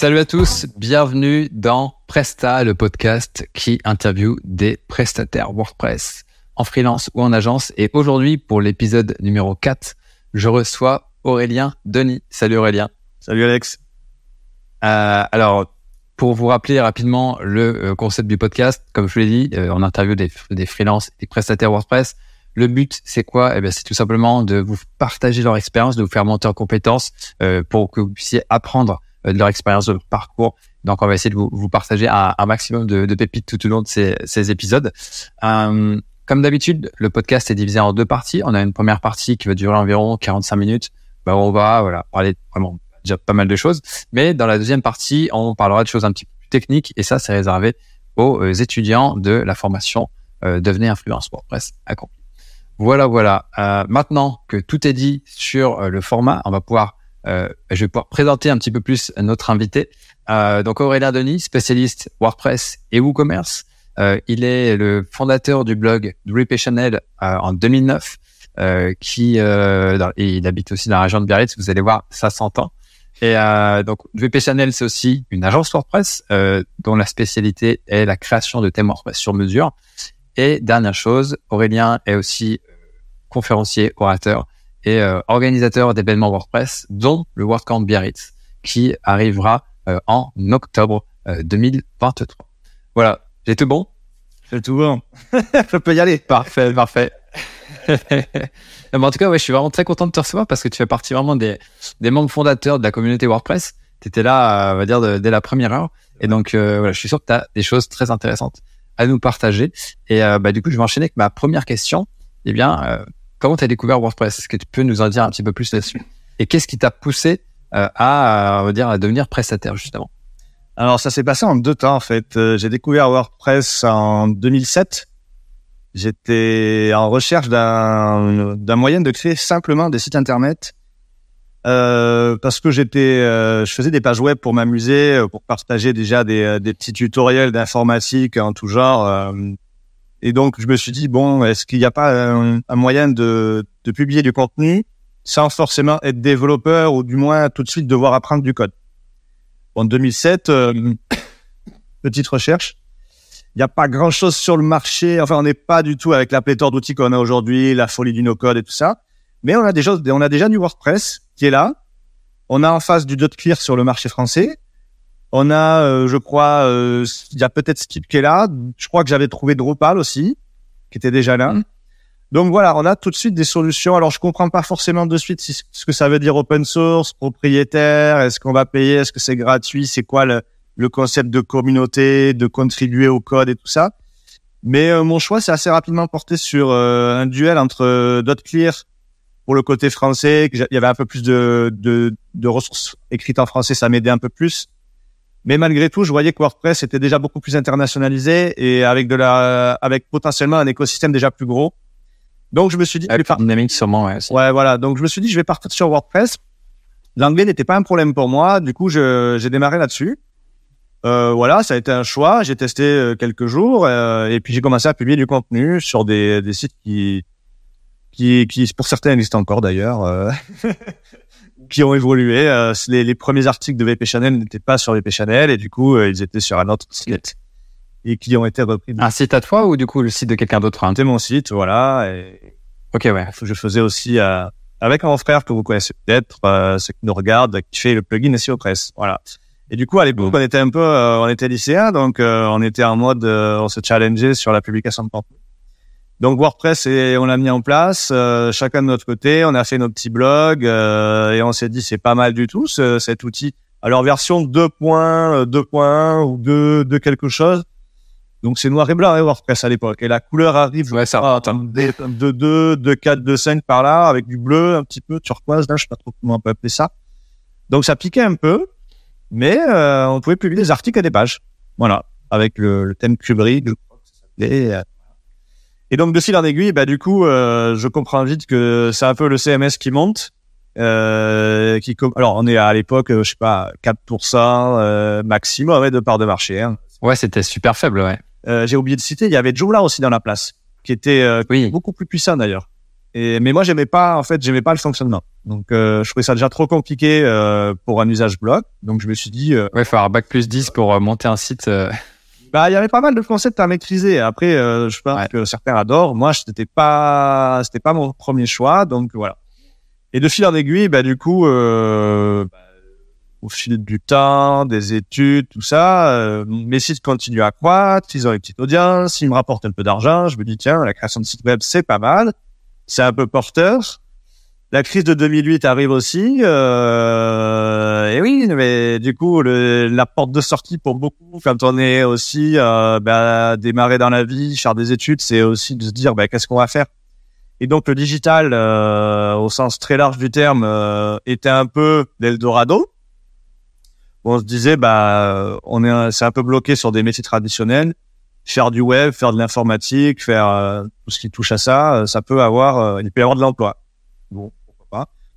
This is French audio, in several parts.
Salut à tous, bienvenue dans Presta, le podcast qui interview des prestataires WordPress en freelance ou en agence. Et aujourd'hui, pour l'épisode numéro 4, je reçois Aurélien Denis. Salut Aurélien. Salut Alex. Euh, alors, pour vous rappeler rapidement le euh, concept du podcast, comme je vous l'ai dit, euh, on interview des, des freelances, des prestataires WordPress. Le but, c'est quoi? Eh bien, c'est tout simplement de vous partager leur expérience, de vous faire monter en compétences euh, pour que vous puissiez apprendre de leur expérience, de parcours. Donc, on va essayer de vous, partager un, maximum de, pépites tout au long de ces, épisodes. Euh, comme d'habitude, le podcast est divisé en deux parties. On a une première partie qui va durer environ 45 minutes. Bah, on va parler vraiment déjà pas mal de choses. Mais dans la deuxième partie, on parlera de choses un petit peu plus techniques. Et ça, c'est réservé aux euh, étudiants de la formation euh, Devenez influence WordPress accompli. Voilà, voilà. Euh, maintenant que tout est dit sur euh, le format, on va pouvoir, euh, je vais pouvoir présenter un petit peu plus notre invité. Euh, donc Aurélien Denis, spécialiste WordPress et WooCommerce. Euh, il est le fondateur du blog Drip Channel en 2009, qui dans, et il habite aussi dans la région de Biarritz. Vous allez voir, ça s'entend. Et donc VP Channel, c'est aussi une agence WordPress dont la spécialité est la création de thèmes WordPress sur mesure. Et dernière chose, Aurélien est aussi conférencier, orateur et euh, organisateur d'événements WordPress, dont le WordCamp Biarritz, qui arrivera euh, en octobre euh, 2023. Voilà, j'ai tout bon? J'ai tout bon. Je peux y aller. Parfait, parfait. en tout cas, ouais, je suis vraiment très content de te recevoir parce que tu fais partie vraiment des, des membres fondateurs de la communauté WordPress. Tu étais là, on va dire, de, dès la première heure. Et donc, euh, voilà, je suis sûr que tu as des choses très intéressantes à nous partager. Et euh, bah, du coup, je vais enchaîner avec ma première question. Eh bien, euh, comment tu as découvert WordPress? Est-ce que tu peux nous en dire un petit peu plus là-dessus? Et qu'est-ce qui t'a poussé euh, à, on va dire, à devenir prestataire justement? Alors, ça s'est passé en deux temps en fait. Euh, j'ai découvert WordPress en 2007. J'étais en recherche d'un moyen de créer simplement des sites internet euh, parce que j'étais, euh, je faisais des pages web pour m'amuser, euh, pour partager déjà des, des petits tutoriels d'informatique en tout genre. Euh, et donc je me suis dit bon, est-ce qu'il n'y a pas un, moyen de, de publier du contenu sans forcément être développeur ou du moins tout de suite devoir apprendre du code? En 2007, petite recherche. Il n'y a pas grand chose sur le marché. Enfin, on n'est pas du tout avec la pléthore d'outils qu'on a aujourd'hui, la folie du no-code et tout ça. Mais on a déjà, on a déjà du WordPress qui est là. On a en face du .clear sur le marché français. On a, euh, je crois, euh, il y a peut-être Skip qui est là. Je crois que j'avais trouvé Drupal aussi, qui était déjà là. Mmh. Donc voilà, on a tout de suite des solutions. Alors je comprends pas forcément de suite ce que ça veut dire open source, propriétaire. Est-ce qu'on va payer Est-ce que c'est gratuit C'est quoi le, le, concept de communauté, de contribuer au code et tout ça Mais euh, mon choix, c'est assez rapidement porté sur un duel entre .clear pour le côté français, il y avait un peu plus de, de, de ressources écrites en français, ça m'aidait un peu plus. Mais malgré tout, je voyais que WordPress était déjà beaucoup plus internationalisé et avec de la, avec potentiellement un écosystème déjà plus gros. Donc je me suis dit, avec part... dynamique sûrement, ouais. Ouais, voilà. Donc je me suis dit, je vais partir sur WordPress. L'anglais n'était pas un problème pour moi, du coup j'ai démarré là-dessus. Euh, voilà, ça a été un choix. J'ai testé euh, quelques jours euh, et puis j'ai commencé à publier du contenu sur des, des sites qui qui, qui pour certains existent encore d'ailleurs, qui ont évolué. Euh, les, les, premiers articles de VP Channel n'étaient pas sur VP Channel et du coup euh, ils étaient sur un autre site et qui ont été repris. Un site à toi ou du coup le site de quelqu'un d'autre C'était mon site, voilà. Et ok, ouais. Je faisais aussi avec un frère que vous connaissez peut-être, ceux qui nous regardent, qui fait le plugin SEO Press, voilà. Et du coup, à l'époque, on était un peu, on était lycéens, donc on était en mode, on se challengeait sur la publication de contenu. Donc WordPress, et on l'a mis en place, euh, chacun de notre côté. On a fait nos petits blogs euh, et on s'est dit c'est pas mal du tout ce, cet outil. Alors version 2.1, 2.1 ou 2, de quelque chose. Donc c'est noir et blanc hein, WordPress à l'époque. Et la couleur arrive ouais, ça de 2, de 4, de 5 par là, avec du bleu un petit peu turquoise. Là, je sais pas trop comment on peut appeler ça. Donc ça piquait un peu, mais euh, on pouvait publier des articles à des pages. Voilà, avec le, le thème Kubrick, je crois que ça s'appelait. euh, et donc de fil en aiguille, bah du coup, euh, je comprends vite que c'est un peu le CMS qui monte. Euh, qui alors on est à l'époque, je sais pas, 4% euh, maximum ouais, de part de marché. Hein. Ouais, c'était super faible, ouais. Euh, J'ai oublié de citer, il y avait Joomla aussi dans la place, qui était euh, oui. beaucoup plus puissant d'ailleurs. Et mais moi j'aimais pas en fait j'aimais pas le fonctionnement. Donc euh, je trouvais ça déjà trop compliqué euh, pour un usage blog. Donc je me suis dit euh, Ouais, faut avoir bac plus 10 pour euh, monter un site. Bah il y avait pas mal de concepts à maîtriser. Après euh, je pense Ouais. que certains adorent. Moi c'était pas c'était pas mon premier choix. Donc voilà. Et de fil en aiguille bah du coup euh, bah, au fil du temps, des études, tout ça, euh, mes sites continuent à croître, ils ont une petite audience, ils me rapportent un peu d'argent. Je me dis, tiens, la création de site web, c'est pas mal. C'est un peu porteur. La crise de 2008 arrive aussi. Euh, et oui, mais du coup, le, la porte de sortie pour beaucoup, quand on est aussi euh, bah, démarré dans la vie, faire des études, c'est aussi de se dire, bah, qu'est-ce qu'on va faire? Et donc, le digital, euh, au sens très large du terme, euh, était un peu l'Eldorado. On se disait bah on est c'est un peu bloqué sur des métiers traditionnels. Faire du web faire de l'informatique faire tout ce qui touche à ça ça peut avoir euh, il de l'emploi. Bon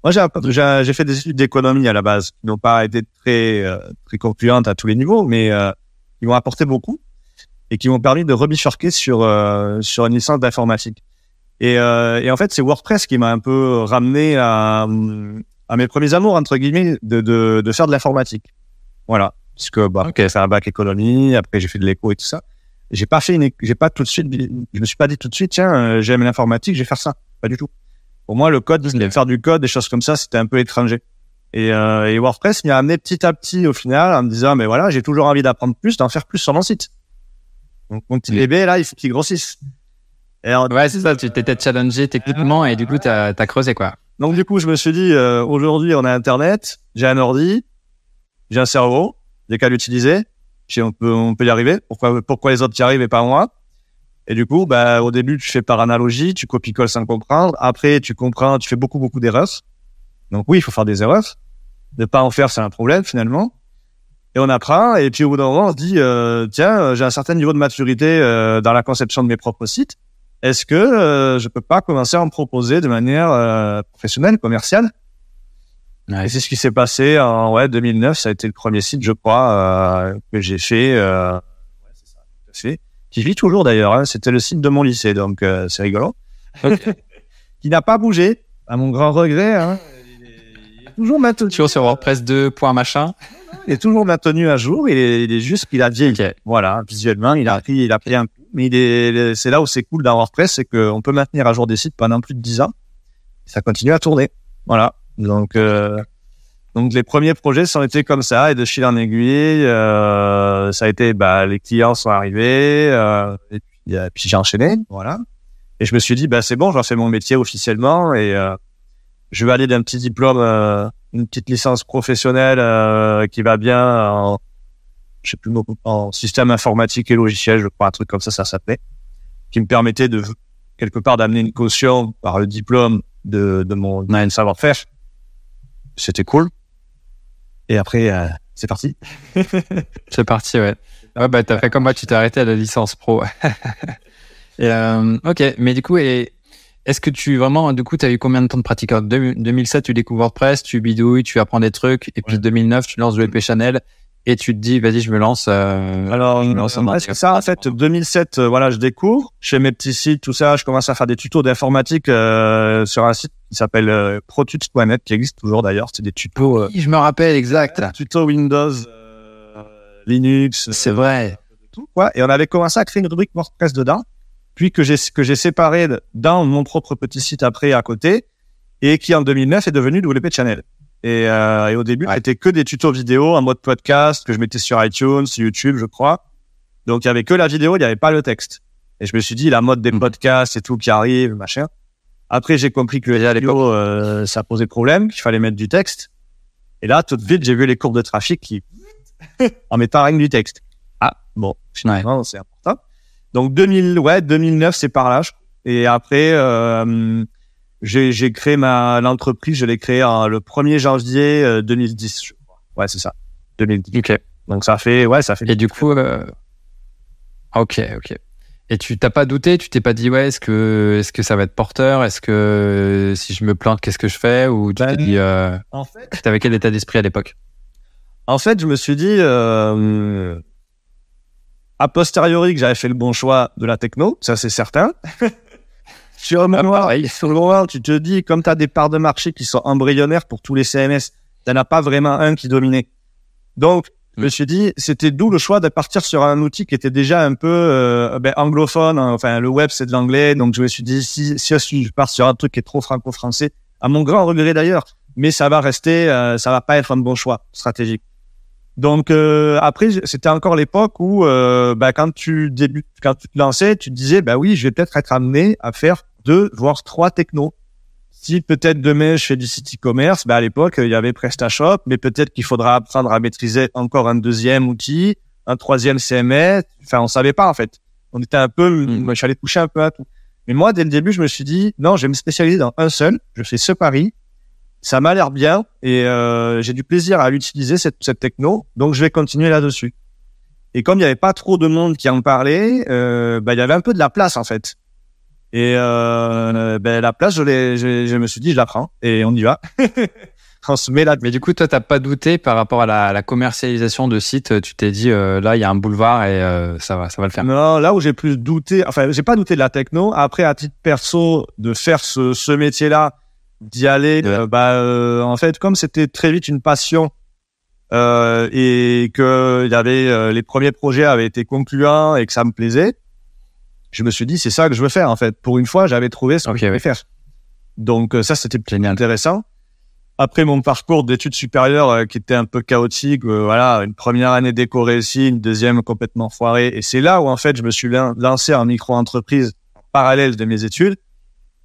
moi j'ai fait des études d'économie à la base qui n'ont pas été très euh, très concluantes à tous les niveaux mais euh, qui m'ont apporté beaucoup et qui m'ont permis de rebifurquer sur euh, sur une licence d'informatique et, euh, et en fait c'est WordPress qui m'a un peu ramené à à mes premiers amours entre guillemets de de, de faire de l'informatique voilà. Puisque, bah, Ok. j'ai fait un bac économie, après j'ai fait de l'éco et tout ça. J'ai pas fait j'ai pas tout de suite, je me suis pas dit tout de suite, tiens, euh, j'aime l'informatique, je vais faire ça. Pas du tout. Pour moi, le code, Ok. faire du code, des choses comme ça, c'était un peu étranger. Et, euh, et WordPress m'y a amené petit à petit au final en me disant, mais voilà, j'ai toujours envie d'apprendre plus, d'en faire plus sur mon site. Donc, mon petit bébé, là, il faut qu'il grossisse. Et alors, Ouais, c'est ça. Tu t'étais challengé techniquement et du coup, t'as as creusé quoi. Donc du coup, je me suis dit, euh, aujourd'hui, on a Internet, j'ai un ordi, j'ai un cerveau, j'ai qu'à l'utiliser. On peut, on peut y arriver. Pourquoi, pourquoi les autres y arrivent et pas moi? Et du coup, bah, au début, tu fais par analogie, tu copies-colles sans comprendre. Après, tu comprends, tu fais beaucoup, beaucoup d'erreurs. Donc oui, il faut faire des erreurs. Ne pas en faire, c'est un problème finalement. Et on apprend. Et puis au bout d'un moment, on se dit, euh, tiens, euh, j'ai un certain niveau de maturité euh, dans la conception de mes propres sites. Est-ce que euh, je peux pas commencer à en proposer de manière euh, professionnelle, commerciale? Ouais. Et c'est ce qui s'est passé en ouais 2009. Ça a été le premier site, je crois, euh, que j'ai fait. Euh, ouais, c'est ça, tout à fait. Qui vit toujours d'ailleurs. Hein, C'était le site de mon lycée, donc euh, c'est rigolo. qui n'a pas bougé, à mon grand regret. Hein. Il, est, il est toujours maintenu. Toujours sur WordPress 2. point machin. Il est toujours maintenu à jour. Il est, il est juste qu'il a vieilli. Voilà, visuellement, il a pris, il a pris un coup. Mais il est, c'est là où c'est cool dans WordPress, c'est qu'on peut maintenir à jour des sites pendant plus de 10 ans. Ça continue à tourner. Voilà. Donc, euh, donc les premiers projets sont été comme ça et de fil en aiguille, euh, ça a été, bah, les clients sont arrivés, euh, et puis, euh, j'ai enchaîné, voilà. Et je me suis dit, bah, c'est bon, j'en fais mon métier officiellement et euh, je vais aller d'un petit diplôme, euh, une petite licence professionnelle qui va bien en, je sais plus en système informatique et logiciel, je crois, un truc comme ça, ça s'appelait, qui me permettait de quelque part d'amener une caution par le diplôme de, de mon savoir-faire. C'était cool. Et après, euh, c'est parti. C'est parti, ouais. Ouais, bah, t'as fait comme moi, tu t'es arrêté à la licence pro. et, euh, ok, mais du coup, est-ce que tu vraiment, du coup, t'as eu combien de temps de pratique? En deux- 2007, tu découvres WordPress, tu bidouilles, tu apprends des trucs, et puis 2009, tu lances WP Channel, et tu te dis, vas-y, je me lance. euh, Alors, Non, ça euh, marche. ouais, c'est ça, en fait, 2007, euh, voilà, je découvre. Je fais mes petits sites, tout ça. Je commence à faire des tutos d'informatique euh, sur un site qui s'appelle euh, protuts.net, qui existe toujours d'ailleurs. C'est des tutos, euh, Oui, je me rappelle, exact. tutos Windows, euh, Linux, euh, C'est vrai. tout, quoi. Et on avait commencé à créer une rubrique WordPress dedans, puis que j'ai que j'ai séparé dans mon propre petit site après à côté, et qui en 2009 est devenu WP Channel. Et, euh, et au début, Ouais. c'était que des tutos vidéo en mode podcast que je mettais sur iTunes, sur YouTube, je crois. Donc il y avait que la vidéo, il n'y avait pas le texte. Et je me suis dit la mode des Mhm. podcasts et tout qui arrive, machin. Après, j'ai compris que le vidéo, euh, ça posait problème, qu'il fallait mettre du texte. Et là, tout de suite, j'ai vu les courbes de trafic qui, en mettant rien du texte. Ah, bon, finalement, c'est important. Donc 2000, ouais, 2009, c'est par là. je- Et après, euh, j'ai créé ma l'entreprise, je l'ai créée en- le 1er janvier euh, 2010. Je crois. Ouais, c'est ça, 2010. Ok. Donc ça fait, ouais, ça fait. Et du coup, euh, ok, ok. Et tu t'as pas douté, tu t'es pas dit ouais, est-ce que est-ce que ça va être porteur, est-ce que si je me plante, qu'est-ce que je fais, ou tu Ben, t'es dit, euh, En fait, t'avais quel état d'esprit à l'époque? En fait, je me suis dit, euh, a posteriori, que j'avais fait le bon choix de la techno, ça c'est certain. sur, le pareil. sur le moment, tu te dis, comme tu as des parts de marché qui sont embryonnaires pour tous les CMS, tu n'as pas vraiment un qui dominait. Donc, je me suis dit, c'était d'où le choix de partir sur un outil qui était déjà un peu euh, ben, anglophone. hein. Enfin, le web, c'est de l'anglais. Donc, je me suis dit, si, si je pars sur un truc qui est trop franco-français, à mon grand regret d'ailleurs, mais ça va rester, euh, ça va pas être un bon choix stratégique. Donc euh, après, c'était encore l'époque où, euh, bah, quand tu débutes, quand tu te lançais, tu te disais, bah oui, je vais peut-être être amené à faire deux, voire trois technos. Si peut-être demain je fais du site e-commerce, bah à l'époque il y avait PrestaShop, mais peut-être qu'il faudra apprendre à maîtriser encore un deuxième outil, un troisième CMS. Enfin, on savait pas en fait. On était un peu, Mm. moi, j'allais toucher un peu à tout. Mais moi, dès le début, je me suis dit, non, je vais me spécialiser dans un seul. Je fais ce pari. Ça m'a l'air bien et euh, j'ai du plaisir à l'utiliser cette, cette techno, donc je vais continuer là-dessus. Et comme il n'y avait pas trop de monde qui en parlait, euh, bah, il y avait un peu de la place en fait. Et euh, ben, la place, je, je, je me suis dit, je la prends et on y va. on se met là. Mais du coup, toi, t'as pas douté par rapport à la, à la commercialisation de sites. Tu t'es dit, euh, là, il y a un boulevard et euh, ça va, ça va le faire. Non, là où j'ai plus douté, enfin, j'ai pas douté de la techno. Après, à titre perso, de faire ce, ce métier-là, d'y aller, Ouais. euh, bah, euh, en fait, comme c'était très vite une passion euh, et que il y avait euh, les premiers projets avaient été concluants et que ça me plaisait, je me suis dit c'est ça que je veux faire en fait. Pour une fois, j'avais trouvé ce que je voulais ouais. faire. Donc euh, ça, c'était intéressant. Après mon parcours d'études supérieures euh, qui était un peu chaotique, euh, voilà, une première année décorée ici, une deuxième complètement foirée, et c'est là où en fait je me suis lan- lancé en micro-entreprise en parallèle de mes études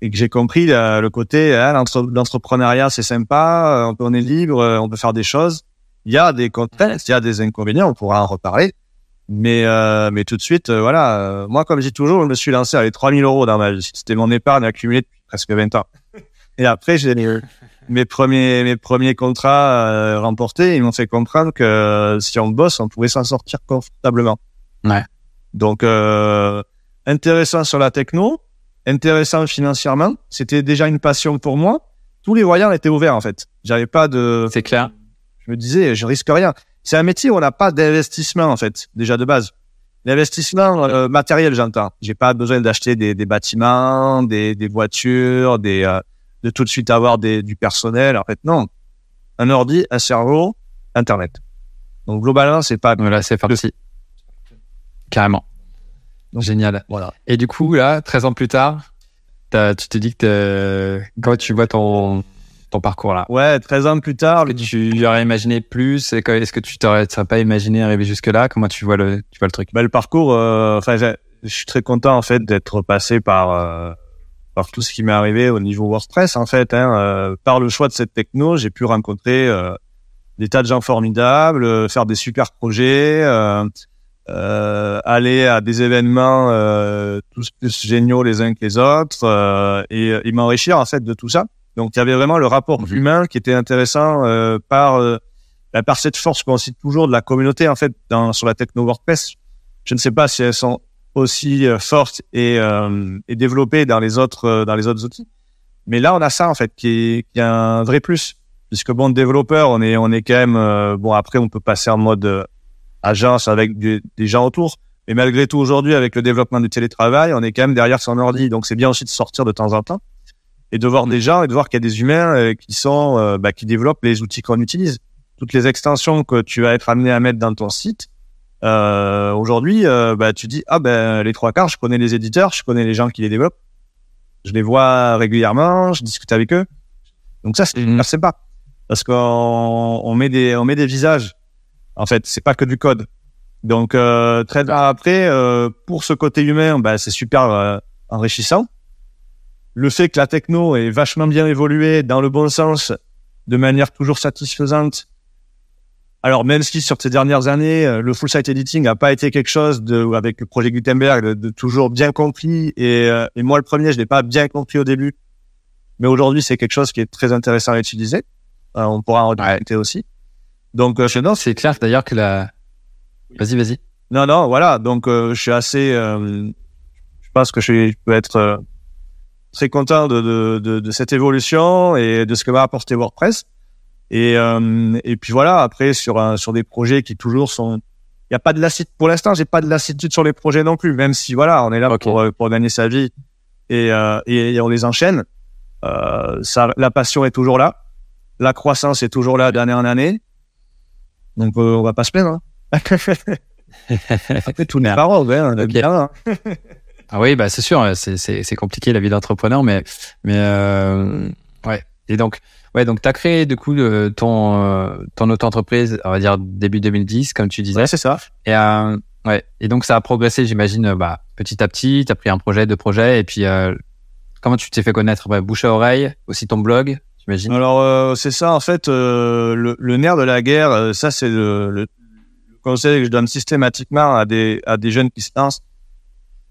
et que j'ai compris euh, le côté hein, l'entre- l'entrepreneuriat c'est sympa, on, peut- on est libre, on peut faire des choses. Il y a des contraintes, il y a des inconvénients, on pourra en reparler. Mais euh, mais tout de suite, euh, voilà, euh, moi comme je dis toujours, je me suis lancé avec 3000 euros dans ma vie. C'était mon épargne accumulée depuis presque 20 ans. Et après, j'ai mes premiers mes premiers contrats euh, remportés, ils m'ont fait comprendre que euh, si on bosse, on pouvait s'en sortir confortablement. Ouais. Donc euh, intéressant sur la techno, intéressant financièrement. C'était déjà une passion pour moi. Tous les voyants étaient ouverts en fait. J'avais pas de. C'est clair. Je me disais, je risque rien. C'est un métier où on n'a pas d'investissement en fait, déjà de base. L'investissement euh, matériel, j'entends. J'ai pas besoin d'acheter des, des bâtiments, des, des voitures, des euh, de tout de suite avoir des, du personnel. En fait, non. Un ordi, un cerveau, Internet. Donc globalement, c'est pas. Voilà, c'est parti. Carrément. Donc, Génial. Voilà. Et du coup, là, 13 ans plus tard, tu te dis que quand tu vois ton, ton parcours là, Ouais, 13 ans plus tard, est-ce que tu aurais imaginé plus? Est-ce que tu t'aurais pas imaginé arriver jusque-là? Comment tu vois le, tu vois le truc? Bah, le parcours, euh, enfin, je suis très content en fait d'être passé par euh, par tout ce qui m'est arrivé au niveau WordPress en fait. Hein, euh, par le choix de cette techno, j'ai pu rencontrer euh, des tas de gens formidables, euh, faire des super projets, euh, euh, aller à des événements euh, tous plus géniaux les uns que les autres euh, et, et m'enrichir en fait de tout ça. Donc il y avait vraiment le rapport Mhm. humain qui était intéressant euh, par euh, par cette force qu'on cite toujours de la communauté en fait dans, sur la techno WordPress. Je ne sais pas si elles sont aussi euh, fortes et, euh, et développées dans les autres euh, dans les autres outils. Mais là, on a ça en fait qui est, qui est un vrai plus, puisque bon, développeur, on est on est quand même euh, bon. Après, on peut passer en mode agence avec des, des gens autour. Mais malgré tout, aujourd'hui, avec le développement du télétravail, on est quand même derrière son ordi. Donc, c'est bien aussi de sortir de temps en temps et de voir des gens et de voir qu'il y a des humains euh, qui sont euh, bah, qui développent les outils qu'on utilise. Toutes les extensions que tu vas être amené à mettre dans ton site, euh, aujourd'hui, euh, bah, tu dis ah ben les trois quarts, je connais les éditeurs, je connais les gens qui les développent, je les vois régulièrement, je discute avec eux. Donc ça c'est super sympa parce qu'on on met des on met des visages. En fait, c'est pas que du code. Donc euh, très après euh, pour ce côté humain, bah, c'est super euh, enrichissant. Le fait que la techno est vachement bien évolué dans le bon sens, de manière toujours satisfaisante, alors même si sur ces dernières années, euh, le full site editing n'a pas été quelque chose de, avec le projet Gutenberg de, de toujours bien compris, et, euh, et moi le premier, je l'ai pas bien compris au début, mais aujourd'hui c'est quelque chose qui est très intéressant à utiliser. Euh, on pourra en rediscuter aussi. Donc euh, C'est clair d'ailleurs que la. Vas-y, vas-y. non, non, voilà. Donc, euh, je suis assez. euh, je pense que je, peux être euh, très content de, de, de, de cette évolution et de ce que m'a apporté WordPress. Et, euh, et puis voilà. Après, sur un, sur des projets qui toujours sont. Il n'y a pas de lassitude. Pour l'instant, j'ai pas de lassitude sur les projets non plus. Même si voilà, on est là pour euh, pour gagner sa vie et, euh, et, on les enchaîne. Euh, ça, la passion est toujours là, la croissance est toujours là d'année en année. Donc on va pas se plaindre. Hein. Après tout n'est pas rose, hein, bien. Hein. ah oui, bah c'est sûr, c'est compliqué la vie d'entrepreneur, mais mais euh, ouais. Et donc ouais, donc t'as créé du coup ton ton auto-entreprise, on va dire début 2010, comme tu disais. Ouais, c'est ça. Et ouais. Et donc ça a progressé, j'imagine, bah petit à petit. T'as pris un projet, deux projets, et puis comment tu t'es fait connaître? Bah, Bouche à oreille, aussi ton blog, j'imagine. Alors euh, c'est ça en fait euh, le, nerf de la guerre. Euh, ça c'est le, conseil que je donne systématiquement à des à des jeunes qui se lancent.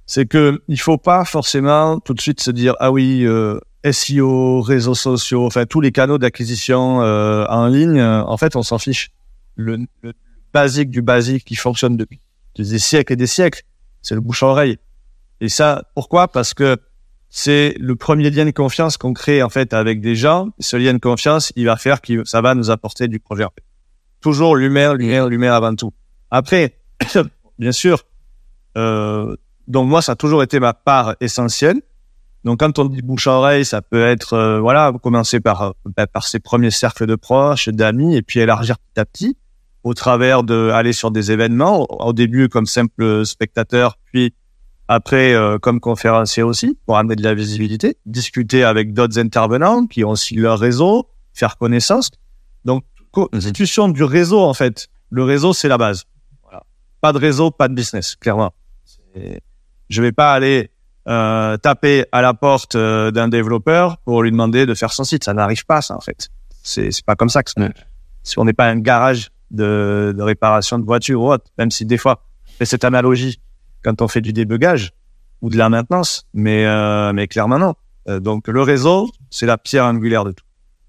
C'est que il faut pas forcément tout de suite se dire ah oui SEO, réseaux sociaux, enfin tous les canaux d'acquisition en ligne. en fait on s'en fiche. Le, basique du basique qui fonctionne depuis des siècles et des siècles, c'est le bouche à oreille. Et ça, pourquoi? Parce que c'est le premier lien de confiance qu'on crée en fait avec des gens. Ce lien de confiance, il va faire que ça va nous apporter du projet. Toujours l'humain, l'humain, l'humain avant tout. Après, bien sûr, euh, donc moi ça a toujours été ma part essentielle. Donc quand on dit bouche à oreille, ça peut être euh, voilà commencer par ben, par ses premiers cercles de proches, d'amis, et puis élargir petit à petit au travers de aller sur des événements. Au début comme simple spectateur, puis après, euh, comme conférencier aussi, pour amener de la visibilité, discuter avec d'autres intervenants qui ont aussi leur réseau, faire connaissance. Donc, constitution du réseau, en fait. Le réseau, c'est la base. Voilà. Pas de réseau, pas de business, clairement. Je vais pas aller euh, taper à la porte euh, d'un développeur pour lui demander de faire son site. Ça n'arrive pas, ça, en fait. C'est pas comme ça que ça Si on n'est pas un garage de, de réparation de voitures ou autre, même si des fois, c'est cette analogie quand on fait du débugage ou de la maintenance, mais euh, mais clairement non. Euh, donc le réseau, c'est la pierre angulaire de tout.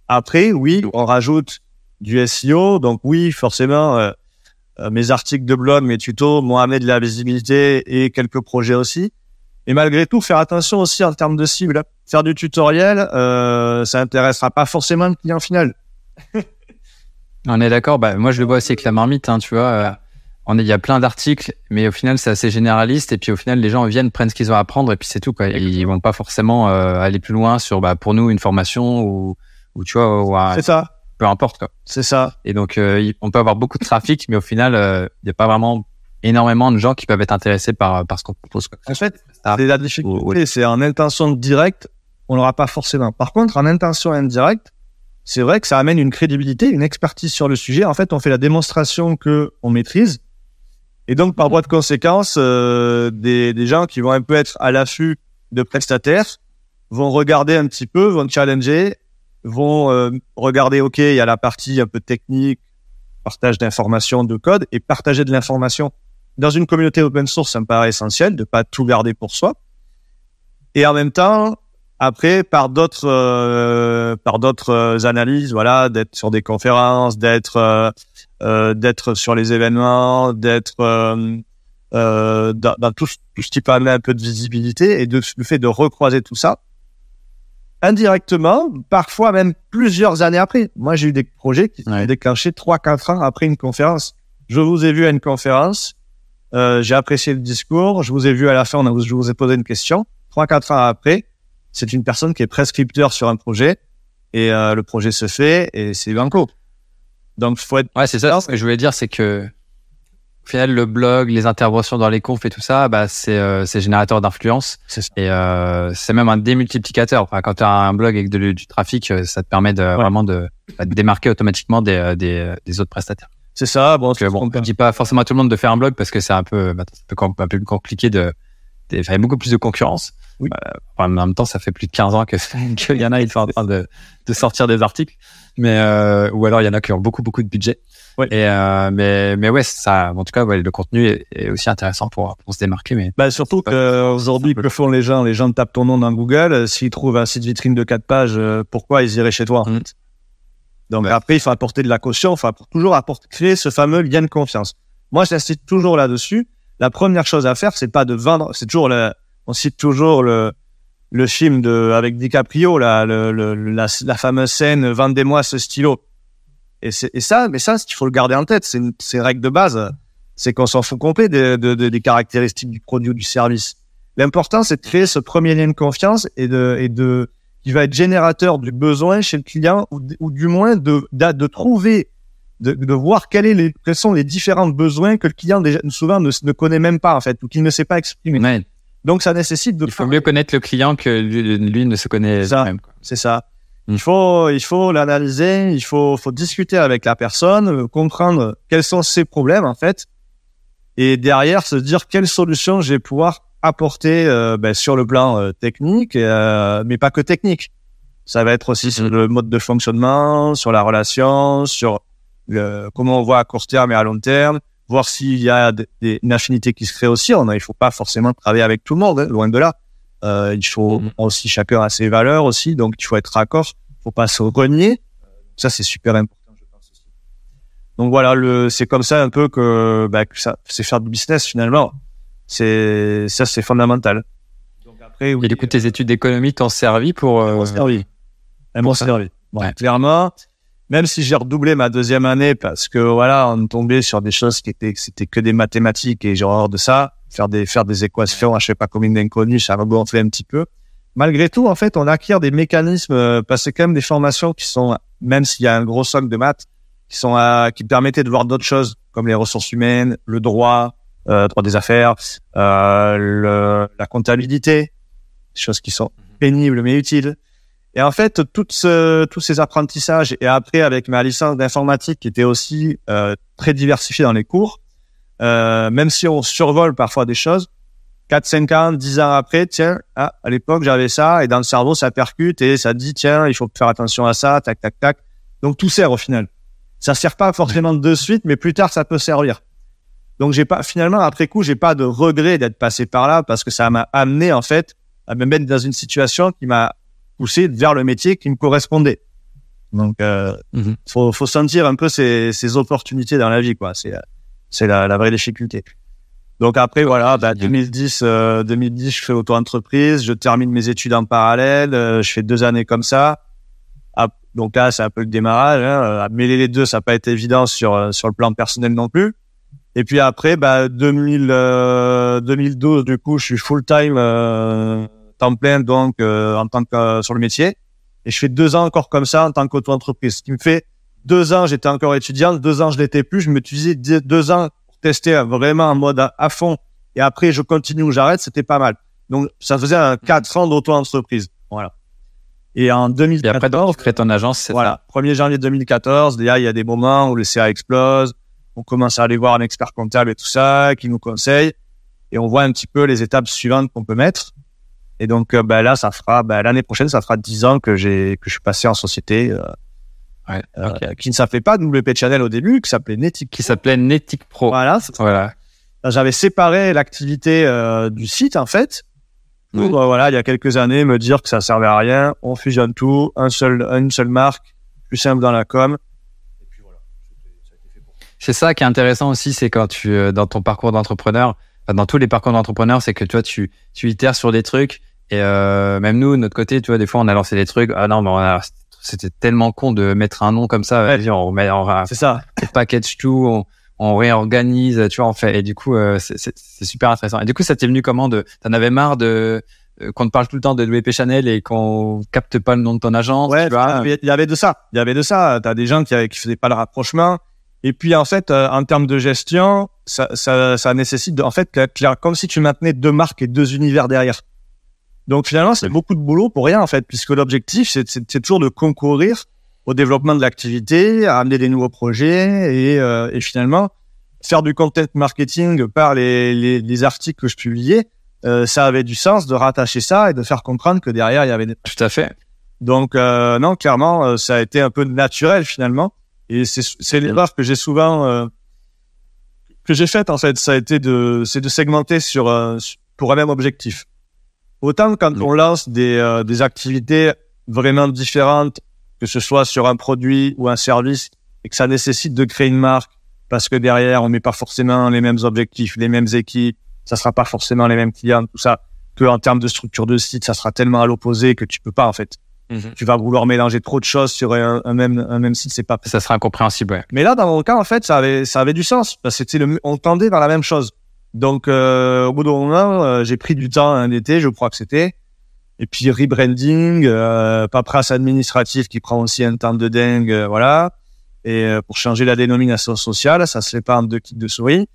Après, oui, on rajoute du SEO, donc oui, forcément, euh, mes articles de blog, mes tutos m'ont amené de la visibilité et quelques projets aussi. Et malgré tout, faire attention aussi en termes de cible. Faire du tutoriel, euh, ça intéressera pas forcément le client final. on est d'accord. Bah, moi, je le vois aussi avec la marmite, hein, tu vois on il y a plein d'articles, mais au final, c'est assez généraliste. Et puis au final, les gens viennent, prennent ce qu'ils ont à apprendre, et puis c'est tout. Quoi. Ils vont pas forcément euh, aller plus loin sur, bah, pour nous, une formation ou, ou tu vois, c'est ça. Peu importe quoi. C'est ça. Et donc, euh, on peut avoir beaucoup de trafic, mais au final, euh, il n'y a pas vraiment énormément de gens qui peuvent être intéressés par, par ce qu'on propose. Quoi. En fait, c'est la difficulté. C'est en intention directe, on l'aura pas forcément. Par contre, en intention indirecte, c'est vrai que ça amène une crédibilité, une expertise sur le sujet. En fait, on fait la démonstration que on maîtrise et donc, par voie de conséquence, euh, des, des, gens qui vont un peu être à l'affût de prestataires vont regarder un petit peu, vont challenger, vont euh, regarder, OK, il y a la partie un peu technique, partage d'informations, de code, et partager de l'information. Dans une communauté open source, ça me paraît essentiel de pas tout garder pour soi. Et en même temps, après, par d'autres, euh, par d'autres analyses, voilà, d'être sur des conférences, d'être euh, d'être sur les événements, d'être euh, euh, dans, dans, tout, tout ce qui permet un peu de visibilité et de, le fait de recroiser tout ça indirectement, parfois même plusieurs années après. Moi, j'ai eu des projets qui sont déclenchés trois, quatre ans après une conférence. Je vous ai vu à une conférence, euh, j'ai apprécié le discours, je vous ai vu à la fin, on a, je vous ai posé une question. Trois, quatre ans après, c'est une personne qui est prescripteur sur un projet et euh, le projet se fait et c'est banco. Donc, faut être. Ouais, c'est ça. Ce que je voulais dire, c'est que au final, le blog, les interventions dans les confs et tout ça, bah, c'est euh, générateur d'influence. Et euh, c'est même un démultiplicateur. Enfin, quand tu as un blog avec de, du trafic, euh, ça te permet de vraiment de, bah, de, démarquer automatiquement des, euh, des, euh, des autres prestataires. C'est ça. Bon, bon, je dis pas forcément à tout le monde de faire un blog parce que c'est un peu, bah, un peu, un peu plus compliqué de, de, il y a beaucoup plus de concurrence. Oui. Euh, en même temps, ça fait plus de 15 ans que qu'il y en a, ils sont en train de, de sortir des articles mais euh, ou alors il y en a qui ont beaucoup beaucoup de budget. Ouais. Et euh, mais mais ouais, ça, en tout cas, ouais, le contenu est, aussi intéressant pour pour se démarquer. Mais bah surtout qu'aujourd'hui, que font les gens? Les gens tapent ton nom dans Google. S'ils trouvent un site vitrine de quatre pages, euh, pourquoi ils iraient chez toi mmh. Donc après, il faut apporter de la caution. Il faut toujours apporter créer ce fameux lien de confiance. Moi, j'insiste toujours là-dessus. La première chose à faire, c'est pas de vendre. C'est toujours le, on cite toujours le le film de avec DiCaprio là, le, le, la, la, fameuse scène vendez-moi ce stylo. Et, et ça, mais ça, il faut le garder en tête. C'est une, règle de base. C'est qu'on s'en fout complet de, de, de, des caractéristiques du produit ou du service. L'important, c'est de créer ce premier lien de confiance et de, et de, qui va être générateur du besoin chez le client ou, du moins de, de, de trouver, de, de, voir quels, est les, quels sont les différents besoins que le client déjà souvent ne, connaît même pas en fait ou qu'il ne sait pas exprimer. Donc ça nécessite de. Il faut mieux connaître le client que lui, lui ne se connaît Ça. même. C'est ça. Il faut, il faut l'analyser, il faut, faut discuter avec la personne, euh, comprendre quels sont ses problèmes en fait, et derrière se dire quelles solutions je vais pouvoir apporter euh, ben, sur le plan euh, technique, euh, mais pas que technique. Ça va être aussi sur le mode de fonctionnement, sur la relation, sur le, comment on voit à court terme et à long terme, voir s'il y a des, des- une affinité qui se crée aussi. On a, il faut pas forcément travailler avec tout le monde, hein, loin de là. Euh, il faut Mhm. aussi chacun a ses valeurs aussi, donc il faut être raccord. faut pas se renier. Ça, c'est super important, je pense aussi. Donc voilà, le, c'est comme ça un peu que, bah, que ça, c'est faire du business finalement. C'est, ça, c'est fondamental. Donc après, oui, Et du coup, tes études d'économie t'ont servi pour. euh, servi. Elles m'ont servi. Ouais. Clairement, même si j'ai redoublé ma deuxième année parce que voilà, on tombait sur des choses qui étaient, c'était que des mathématiques et j'ai horreur de ça. Faire des, faire des équations à je sais pas combien d'inconnus, ça m'a gonflé un petit peu. Malgré tout, en fait, on acquiert des mécanismes, euh, parce que quand même des formations qui sont, même s'il y a un gros socle de maths, qui sont, euh, qui permettaient de voir d'autres choses, comme les ressources humaines, le droit, euh, droit des affaires, euh, le, la comptabilité, des choses qui sont pénibles mais utiles. Et en fait, tous ces apprentissages, et après avec ma licence d'informatique qui était aussi euh, très diversifiée dans les cours, euh, même si on survole parfois des choses, 4, 5 ans, 10 ans après, tiens, ah, à l'époque j'avais ça, et dans le cerveau ça percute et ça dit, tiens, il faut faire attention à ça, tac, tac, tac. Donc tout sert au final. Ça sert pas forcément de suite, mais plus tard ça peut servir. Donc j'ai pas, finalement, après coup, j'ai pas de regret d'être passé par là parce que ça m'a amené en fait à me mettre dans une situation qui m'a poussé vers le métier qui me correspondait. Donc, euh, Mhm. faut, faut sentir un peu ces, ces opportunités dans la vie, quoi. C'est, c'est la, la vraie difficulté. Donc après, voilà, bah, 2010, euh, 2010, je fais auto-entreprise, je termine mes études en parallèle, euh, je fais deux années comme ça. Ah, donc là, c'est un peu le démarrage. Hein. Euh, Mêler les deux, ça n'a pas été évident sur euh, sur le plan personnel non plus. Et puis après, bah, 2000, euh, 2012, du coup, je suis full time euh, temps plein donc euh, en tant que euh, sur le métier. Et je fais deux ans encore comme ça en tant qu'auto-entreprise. Ce qui me fait deux ans, j'étais encore étudiant, deux ans, je l'étais plus. Je me disais deux deux ans pour tester vraiment en mode à, à fond. Et après, je continue ou j'arrête, c'était pas mal. Donc, ça faisait un quatre ans d'auto-entreprise. Voilà. Et en Et 2014, après, donc, tu crées ton agence, c'est voilà, 1er janvier 2014, déjà, il y a des moments où le CA explose. On commence à aller voir un expert comptable et tout ça, qui nous conseille. Et on voit un petit peu les étapes suivantes qu'on peut mettre. Et donc, euh, bah, là, ça fera, bah, l'année prochaine, ça fera 10 ans que j'ai, que je suis passé en société, euh. Ouais, euh, qui ne s'appelait pas WP Channel au début, qui s'appelait Netic. Qui s'appelait Netic Pro. Voilà. Voilà. J'avais séparé l'activité euh, du site, en fait. Pour, voilà, il y a quelques années, me dire que ça servait à rien. On fusionne tout, un seul, une seule marque, plus simple dans la com. Voilà. C'est ça qui est intéressant aussi, c'est quand tu, dans ton parcours d'entrepreneur, dans tous les parcours d'entrepreneur, c'est que tu vois, tu, tu itères sur des trucs. Et euh, même nous, de notre côté, tu vois, des fois, on a lancé des trucs. Ah non, mais on a- c'était tellement con de mettre un nom comme ça. Ouais. Vas-y, on remet, on, C'est ça. package tout, on, on réorganise, tu vois, on fait. Et du coup, euh, c'est- c'est c'est super intéressant. Et du coup, ça t'est venu comment de, t'en avais marre de, euh, qu'on te parle tout le temps de WP Chanel et qu'on capte pas le nom de ton agence, Ouais, tu vois? il y avait de ça. Il y avait de ça. T'as des gens qui, qui faisaient pas le rapprochement. Et puis, en fait, euh, en termes de gestion, ça, ça, ça nécessite, de, en fait, comme si tu maintenais deux marques et deux univers derrière. Donc, finalement, c'est beaucoup de boulot pour rien, en fait, puisque l'objectif, c'est toujours de concourir au développement de l'activité, à amener des nouveaux projets et, euh, et finalement, faire du content marketing par les, les, les articles que je publiais, euh, ça avait du sens de rattacher ça et de faire comprendre que derrière, il y avait des Tout à fait. donc euh, non, clairement, euh, ça a été un peu naturel finalement. Et c'est c'est l'erreur que j'ai souvent euh, que j'ai faite en fait. Ça a été de c'est de segmenter sur euh, pour un même objectif. Autant quand on lance des euh, des activités vraiment différentes, que ce soit sur un produit ou un service, et que ça nécessite de créer une marque parce que derrière on met pas forcément les mêmes objectifs, les mêmes équipes, ça sera pas forcément les mêmes clients, tout ça. Que en termes de structure de site, ça sera tellement à l'opposé que tu peux pas en fait tu vas vouloir mélanger trop de choses sur un, un même un même site, c'est pas. Ça sera incompréhensible, ouais. Mais là, dans mon cas, en fait, ça avait ça avait du sens parce que c'était le, on tendait vers la même chose. Donc, euh, au bout d'un moment, euh, j'ai pris du temps un été, je crois que c'était. Et puis, rebranding, euh, paperasse administrative qui prend aussi un temps de dingue, voilà. Et pour changer la dénomination sociale, ça se fait pas en deux kits de souris.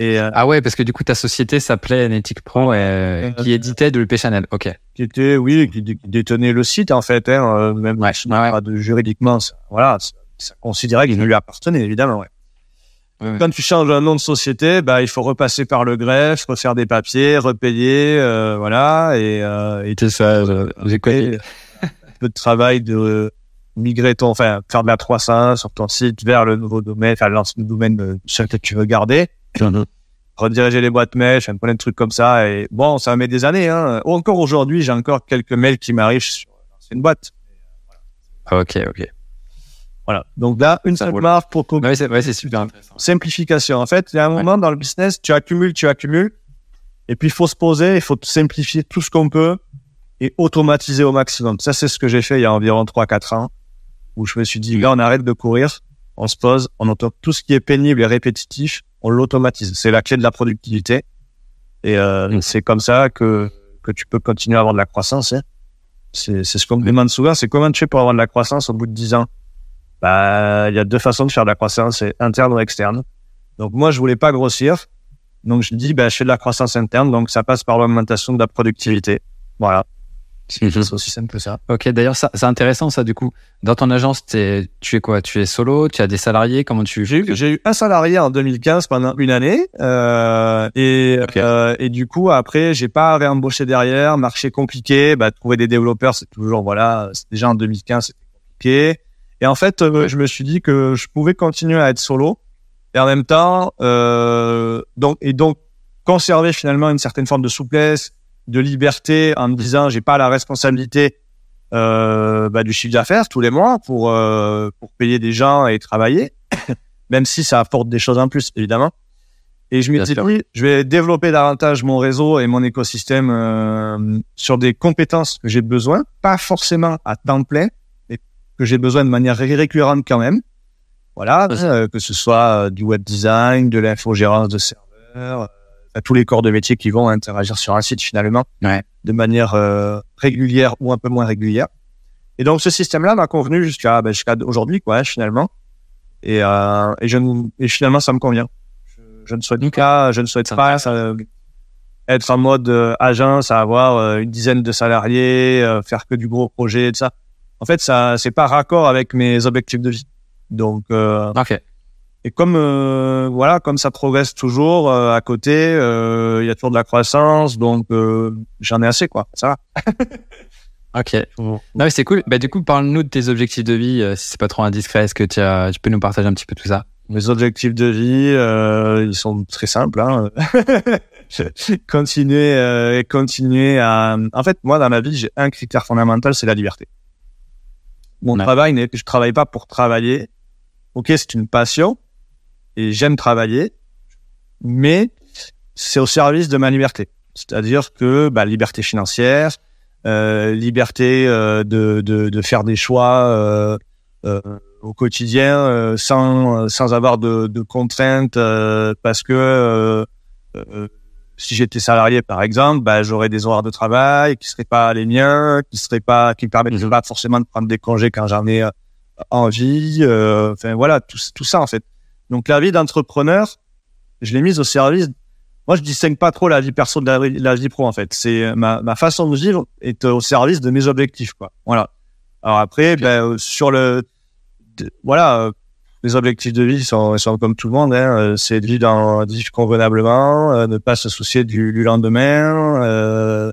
Et Ah ouais, parce que du coup, ta société s'appelait Netic Pro, et, qui éditait de l'UP Channel. Ok. qui était, oui, qui, dé- qui détenait le site, en fait, hein, même Ouais, ouais, juridiquement, ça, voilà, ça, ça considérait qu'il lui appartenait, évidemment, ouais. Quand tu changes un nom de société, bah, il faut repasser par le greffe, refaire des papiers, repayer, euh, voilà, et, euh, et C'est ça, euh, j'ai peu de travail de migrer ton, enfin, faire de la 300 sur ton site vers le nouveau domaine, enfin, lancer le domaine euh, sur lequel tu veux garder, rediriger les boîtes mail, enfin, plein de trucs comme ça, et bon, ça met des années, hein. Encore aujourd'hui, j'ai encore quelques mails qui m'arrivent sur une boîte. Ok, ok. Voilà. Donc là, une seule roule. marque pour co- Ouais, c'est ouais, c'est super intéressant. simplification. En fait, il y a un moment dans le business, tu accumules, tu accumules, et puis il faut se poser, il faut simplifier tout ce qu'on peut et automatiser au maximum. Ça, c'est ce que j'ai fait il y a environ 3-4 ans, où je me suis dit, là, on arrête de courir, on se pose, on auto tout ce qui est pénible et répétitif, on l'automatise. C'est la clé de la productivité. Et euh, Mhm. c'est comme ça que, que tu peux continuer à avoir de la croissance. hein. C'est c'est ce qu'on me demande souvent, c'est comment tu fais pour avoir de la croissance au bout de 10 ans? Bah, il y a deux façons de faire de la croissance, c'est interne ou externe. Donc moi, je voulais pas grossir. Donc je dis, bah, je fais de la croissance interne, donc ça passe par l'augmentation de la productivité. Voilà. Mhm. C'est aussi simple que ça. Ok, d'ailleurs, ça, c'est intéressant ça. Du coup, dans ton agence, t'es- tu es quoi? Tu es solo? Tu as des salariés? Comment tu J'ai eu, j'ai eu un salarié en 2015 pendant une année, euh, et, euh, et du coup après, j'ai pas réembauché derrière. Marché compliqué, bah, trouver des développeurs, c'est toujours voilà. Déjà en 2015, c'était compliqué. Et en fait, euh, je me suis dit que je pouvais continuer à être solo. Et en même temps, euh, donc et donc conserver finalement une certaine forme de souplesse, de liberté en me disant j'ai pas la responsabilité euh, bah, du chiffre d'affaires tous les mois pour euh, pour payer des gens et travailler, même si ça apporte des choses en plus évidemment. Et je me dis oui, je vais développer davantage mon réseau et mon écosystème euh, sur des compétences que j'ai besoin, pas forcément à temps plein, que j'ai besoin de manière ré- récurrente quand même. Voilà, euh, que ce soit euh, du web design, de l'infogérance de serveurs, euh, à tous les corps de métier qui vont interagir sur un site finalement, Ouais. de manière euh, régulière ou un peu moins régulière. Et donc ce système-là m'a convenu jusqu'à ben, jusqu'à aujourd'hui quoi finalement. Et, euh, et, je, ne- et finalement ça me convient. Je, je ne souhaite pas, je ne souhaite pas être en mode euh, agence, à avoir une dizaine de salariés, faire que du gros projet et tout ça. En fait, ça c'est pas raccord avec mes objectifs de vie. Donc euh, Ok. et comme euh, voilà, comme ça progresse toujours euh, à côté, euh, il y a toujours de la croissance, donc euh, j'en ai assez quoi. Ça va. Ok. Non, mais c'est cool. Bah, du coup, parle-nous de tes objectifs de vie, euh, si c'est pas trop indiscret. Est-ce que tu, as- tu peux nous partager un petit peu tout ça? Mes objectifs de vie, euh, ils sont très simples. Hein. continuer, euh, continuer à. En fait, moi dans ma vie, j'ai un critère fondamental, c'est la liberté. Mon travail, n'est- je travaille pas pour travailler. Ok, c'est une passion et j'aime travailler, mais c'est au service de ma liberté. C'est-à-dire que bah, liberté financière, euh, liberté euh, de, de, de faire des choix euh, euh, au quotidien euh, sans, sans avoir de, de contraintes euh, parce que euh, euh, si j'étais salarié par exemple, bah, j'aurais des horaires de travail qui seraient pas les miens, qui seraient pas, qui me permettraient Mhm. pas forcément de prendre des congés quand j'en ai euh, envie. euh, Enfin voilà, tout, tout ça en fait. Donc la vie d'entrepreneur, je l'ai mise au service. Moi, je distingue pas trop la vie perso de la, la vie pro en fait. C'est ma, ma façon de vivre est au service de mes objectifs quoi. Voilà. Alors après, ben, euh, sur le, de- voilà, euh, les objectifs de vie sont, sont comme tout le monde. Hein, euh, c'est de vivre, dans, de vivre convenablement, euh, ne pas se soucier du, du lendemain. Euh,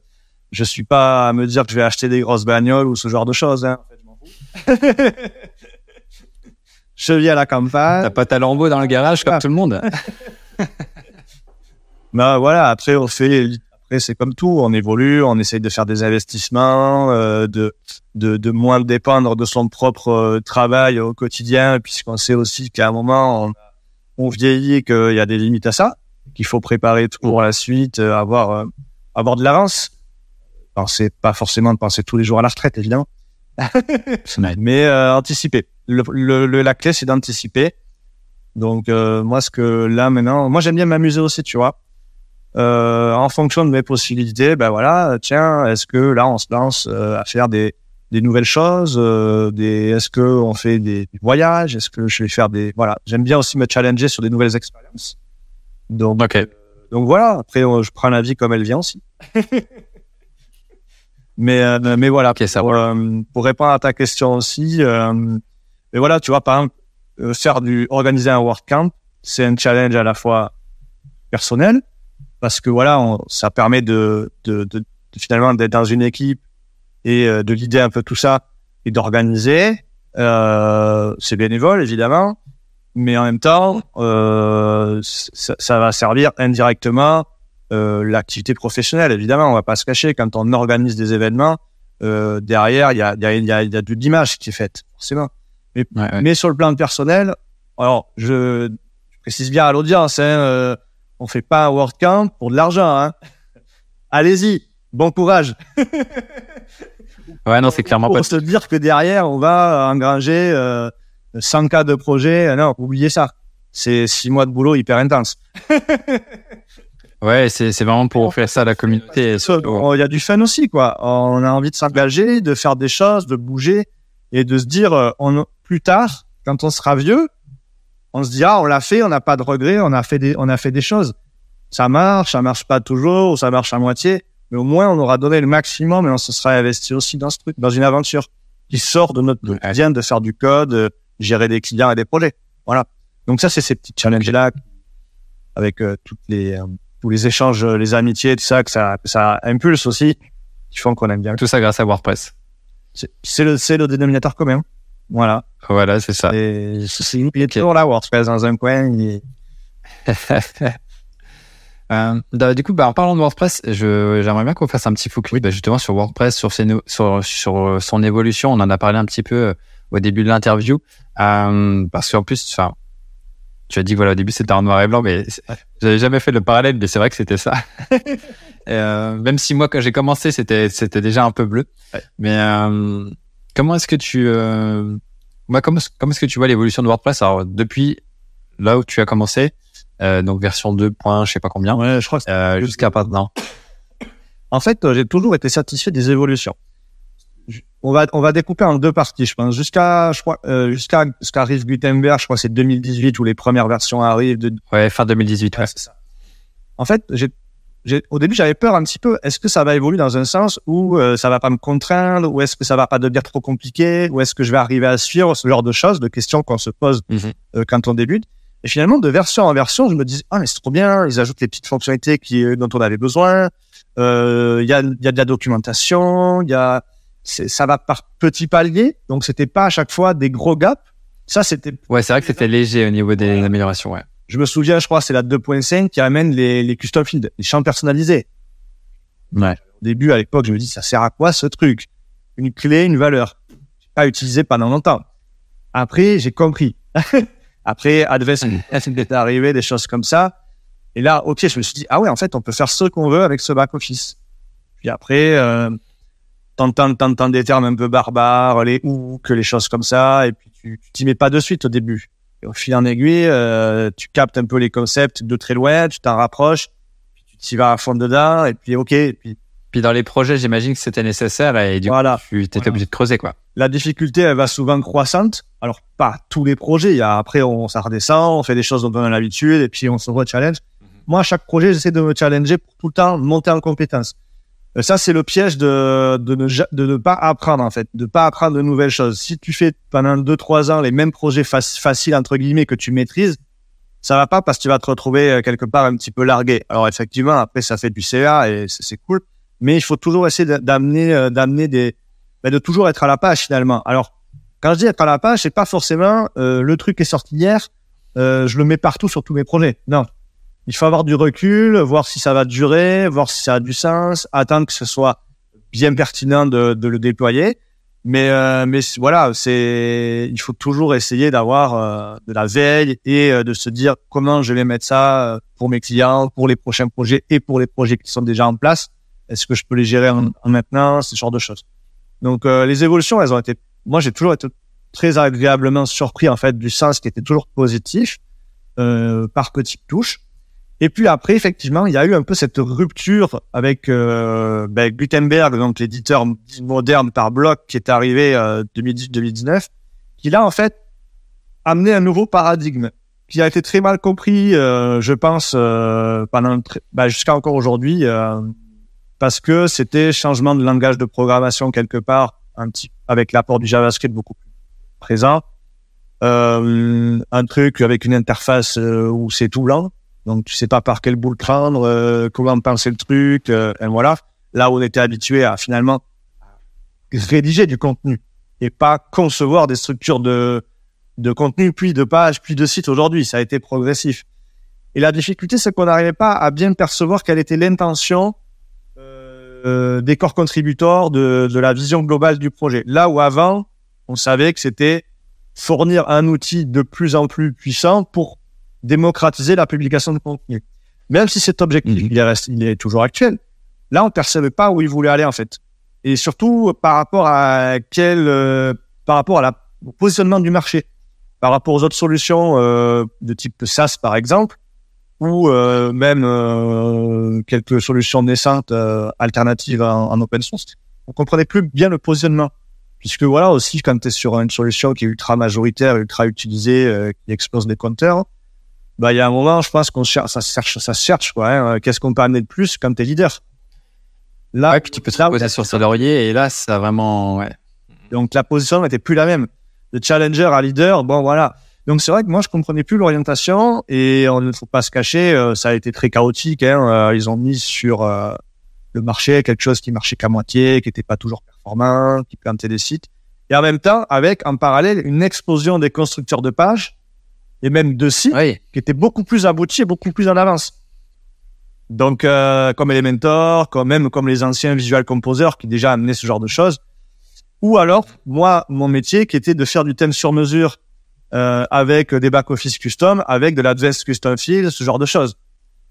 je suis pas à me dire que je vais acheter des grosses bagnoles ou ce genre de choses. Hein. En fait, je vis à la campagne. T'as pas ta lambeau dans le garage comme Ah. tout le monde Bah voilà, après on fait, après c'est comme tout, on évolue, on essaye de faire des investissements, euh, de, de de moins dépendre de son propre euh, travail au quotidien, puisqu'on sait aussi qu'à un moment on, on vieillit et qu'il y a des limites à ça, qu'il faut préparer tout pour la suite, euh, avoir euh, avoir de l'avance. C'est pas forcément de penser tous les jours à la retraite évidemment, mais euh, anticiper. Le, la clé c'est d'anticiper. Donc moi ce que là maintenant, moi j'aime bien m'amuser aussi, tu vois. Euh, en fonction de mes possibilités, ben voilà, tiens, est-ce que là on se lance euh, à faire des, des nouvelles choses, euh, des, est-ce que on fait des, des voyages, est-ce que je vais faire des, voilà, j'aime bien aussi me challenger sur des nouvelles expériences. Donc, Ok. euh, donc voilà, après euh, je prends la vie comme elle vient aussi. mais euh, mais voilà, Ok, ça pour, pour répondre à ta question aussi, euh, mais voilà, tu vois, par exemple, euh, faire du organiser un WordCamp, c'est un challenge à la fois personnel parce que voilà, on- ça permet de, de, de, de finalement d'être dans une équipe et euh, de l'idée un peu tout ça et d'organiser. Euh, c'est bénévole évidemment, mais en même temps, euh, ça, ça va servir indirectement l'activité professionnelle. Évidemment, on va pas se cacher quand on organise des événements. Derrière, il y a, y, a, il y, a, il y a de l'image qui est faite, forcément. Ouais, ouais. Mais sur le plan personnel, alors je, je précise bien à l'audience, hein, on fait pas un WordCamp pour de l'argent. Hein. Allez-y, bon courage. Ouais, non, c'est clairement pas. Pour se dire que derrière, on va engranger euh, 100 cas de projet. Euh, Non, oubliez ça. C'est six mois de boulot hyper intense. Ouais, c'est c'est vraiment pour offrir ça à la communauté. Il y a du fun aussi, quoi. On a envie de s'engager, de faire des choses, de bouger et de se dire, euh, on, plus tard, quand on sera vieux, on se dira, on l'a fait, on n'a pas de regrets, on a fait des, on a fait des choses. Ça marche, ça marche pas toujours, ou ça marche à moitié, mais au moins on aura donné le maximum et on se sera investi aussi dans ce truc, dans une aventure qui sort de notre quotidien de faire du code, euh, gérer des clients et des projets. Voilà. Donc ça, c'est ces petits challenges-là avec euh, toutes les, euh, tous les échanges, les amitiés, tout ça, que ça, ça impulse aussi, qui font qu'on aime bien. Tout ça grâce à WordPress. C'est c'est le, c'est le dénominateur commun. Voilà. Voilà, c'est ça. Et c'est il est toujours là, WordPress dans un coin. il- Euh, bah, du coup, bah, en parlant de WordPress, je, j'aimerais bien qu'on fasse un petit focus bah, justement sur WordPress, sur, ses no- sur, sur euh, son évolution. On en a parlé un petit peu euh, au début de l'interview. Euh, parce qu'en plus, enfin, tu as dit que voilà, au début c'était en noir et blanc, mais j'avais jamais fait le parallèle, mais c'est vrai que c'était ça. Et, euh, même si moi, quand j'ai commencé, c'était, c'était déjà un peu bleu. Ouais. Mais comment est-ce que tu, euh, bah, comment, comment est-ce que tu vois l'évolution de WordPress? Alors, depuis là où tu as commencé, euh, donc version 2. point, je sais pas combien, Ouais, je crois que euh, jusqu'à maintenant. En fait, j'ai toujours été satisfait des évolutions. On va, on va découper en deux parties, je pense. Jusqu'à, je crois, euh, jusqu'à ce qu'arrive Gutenberg, je crois que c'est 2018 où les premières versions arrivent. De... Ouais, fin 2018. Ouais. Ouais, c'est ça. En fait, j'ai, au début, j'avais peur un petit peu. Est-ce que ça va évoluer dans un sens où euh, ça va pas me contraindre, ou est-ce que ça va pas devenir trop compliqué, ou est-ce que je vais arriver à suivre ce genre de choses, de questions qu'on se pose Mhm. euh, quand on débute? Et finalement, de version en version, je me dis ah mais c'est trop bien. Ils ajoutent les petites fonctionnalités qui euh, dont on avait besoin. Euh, Il y a, y a de la documentation. Il y a ça va par petits paliers. Donc c'était pas à chaque fois des gros gaps. Ça c'était Ouais, c'est vrai que c'était léger au niveau des améliorations. Ouais. Je me souviens, je crois, c'est la 2.5 qui amène les, les custom fields, les champs personnalisés. Ouais. Au début, à l'époque, je me dis, ça sert à quoi ce truc? Une clé, une valeur. J'ai pas utilisé pendant longtemps. Après, j'ai compris. Après, Advanced est arrivé, des choses comme ça. Et là, ok, je me suis dit, ah ouais, en fait, on peut faire ce qu'on veut avec ce back-office. Puis après, euh, t'entends, t'entends des termes un peu barbares, les ou, que les choses comme ça, et puis tu tu t'y mets pas de suite au début. Et au fil en aiguille, euh, tu captes un peu les concepts de très loin, tu t'en rapproches, puis tu t'y vas à fond dedans, et puis ok, et puis Puis dans les projets, j'imagine que c'était nécessaire et du Voilà. coup, tu étais Voilà. obligé de creuser quoi. la difficulté, elle va souvent croissante. Alors, pas tous les projets. Il y a, après, on, ça redescend, on fait des choses dont on a l'habitude, et puis on se re-challenge. Moi, à chaque projet, j'essaie de me challenger pour tout le temps monter en compétence. Euh, Ça, c'est le piège de, de, ne, de ne pas apprendre, en fait, de pas apprendre de nouvelles choses. Si tu fais pendant deux, trois ans les mêmes projets fac- faciles, entre guillemets, que tu maîtrises, ça va pas parce que tu vas te retrouver euh, quelque part un petit peu largué. Alors, effectivement, après, ça fait du CA et c'est cool. Mais il faut toujours essayer d'a- d'amener, euh, d'amener des, ben, de toujours être à la page finalement. Alors, quand je dis être à la page, c'est pas forcément euh, le truc est sorti hier, euh, je le mets partout sur tous mes projets. Non. Il faut avoir du recul, voir si ça va durer, voir si ça a du sens, attendre que ce soit bien pertinent de, de le déployer. Mais, euh, mais voilà, c'est, il faut toujours essayer d'avoir euh, de la veille et euh, de se dire comment je vais mettre ça euh, pour mes clients, pour les prochains projets et pour les projets qui sont déjà en place. Est-ce que je peux les gérer en, en maintenant, ce genre de choses. Donc euh, les évolutions, elles ont été. Moi, j'ai toujours été très agréablement surpris en fait du sens qui était toujours positif euh, par petites touches. Et puis après, effectivement, il y a eu un peu cette rupture avec euh, ben, Gutenberg, donc l'éditeur moderne par bloc qui est arrivé euh, 2018-2019, qui là en fait amené un nouveau paradigme qui a été très mal compris, euh, je pense, euh, ben, jusqu'à encore aujourd'hui, parce que c'était changement de langage de programmation quelque part, un petit avec l'apport du JavaScript beaucoup plus présent, un truc avec une interface où c'est tout blanc, donc tu sais pas par quel bout le prendre, comment penser le truc, et voilà. Là où on était habitué à finalement rédiger du contenu et pas concevoir des structures de de contenu, puis de pages, puis de sites aujourd'hui. Ça a été progressif. Et la difficulté, c'est qu'on n'arrivait pas à bien percevoir quelle était l'intention euh, des corps contributeurs de, de la vision globale du projet. Là où avant, on savait que c'était fournir un outil de plus en plus puissant pour démocratiser la publication de contenu. Même si cet objectif, mhm. il, est il est toujours actuel, là, on ne percevait pas où il voulait aller en fait. Et surtout par rapport à quel, euh, par rapport à la, au positionnement du marché par rapport aux autres solutions euh, de type SaaS par exemple, ou euh, même quelques solutions naissantes alternatives en, open source, on comprenait plus bien le positionnement. Puisque voilà aussi quand tu es sur une solution qui est ultra majoritaire, ultra utilisée, qui explose les compteurs, bah il y a un moment, je pense qu'on cherche, ça cherche, ça cherche quoi. Hein, Qu'est-ce qu'on peut amener de plus quand tu es leader Là, ouais, tu peux te poser sur ce laurier et là, ça vraiment, ouais. Donc la position n'était plus la même de challenger à leader. Bon, voilà. Donc c'est vrai que moi je comprenais plus l'orientation et on ne faut pas se cacher, euh, ça a été très chaotique. Hein, euh, ils ont mis sur euh, le marché quelque chose qui marchait qu'à moitié, qui n'était pas toujours performant, qui plantait des sites. Et en même temps, avec en parallèle une explosion des constructeurs de pages et même de sites qui étaient beaucoup plus aboutis et beaucoup plus en avance. Donc comme Elementor, comme même comme les anciens Visual Composer qui déjà amenaient ce genre de choses. Ou alors, moi, mon métier qui était de faire du thème sur mesure euh, avec des back-office custom, avec de l'advanced custom field, ce genre de choses.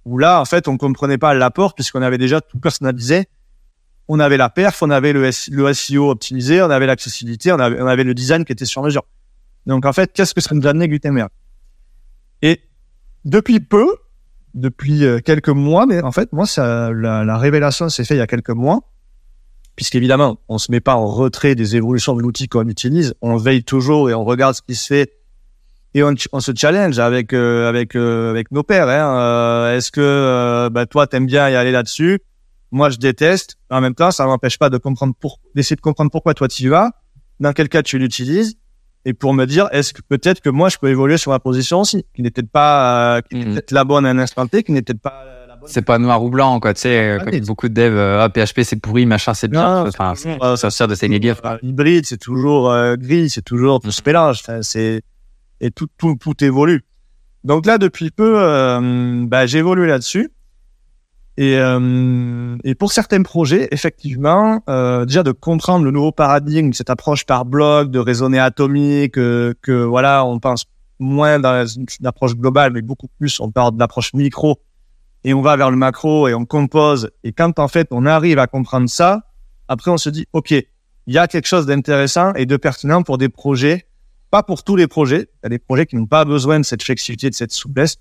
Où là, en fait, on comprenait pas l'apport puisqu'on avait déjà tout personnalisé. On avait la perf, on avait le, SEO optimisé, on avait l'accessibilité, on avait, on avait le design qui était sur mesure. Donc, en fait, qu'est-ce que ça nous amenait Gutenberg? Et depuis peu, depuis euh, quelques mois, mais en fait, moi, ça, la, la révélation s'est faite il y a quelques mois puisqu'évidemment, on se met pas en retrait des évolutions de l'outil qu'on utilise, on veille toujours et on regarde ce qui se fait et on, on se challenge avec euh, avec euh, avec nos pères. Hein. Euh, est-ce que bah, toi t'aimes bien y aller là-dessus? Moi, je déteste. En même temps, ça m'empêche pas de comprendre pour d'essayer de comprendre pourquoi toi tu y vas, dans quel cas tu l'utilises, et pour me dire est-ce que peut-être que moi je peux évoluer sur ma position aussi, qui n'est peut-être pas qui est mmh. peut-être la bonne à un instant T, qui n'est peut-être pas c'est pas noir ou blanc, quoi. Tu sais, ah, beaucoup de devs, ah, PHP c'est pourri, machin c'est bien. Enfin, ça sert de sénégal. Hybride, c'est toujours euh, gris, c'est toujours tout ce mélange. c'est et tout, tout, tout évolue. Donc là, depuis peu, euh, bah, j'ai évolué là-dessus. Et, euh, et pour certains projets, effectivement, euh, déjà de comprendre le nouveau paradigme, cette approche par bloc, de raisonner atomique, que, que voilà, on pense moins dans une approche globale, mais beaucoup plus on parle de l'approche micro et on va vers le macro et on compose. Et quand en fait on arrive à comprendre ça, après on se dit ok, il y a quelque chose d'intéressant et de pertinent pour des projets, pas pour tous les projets. Il y a des projets qui n'ont pas besoin de cette flexibilité, de cette souplesse,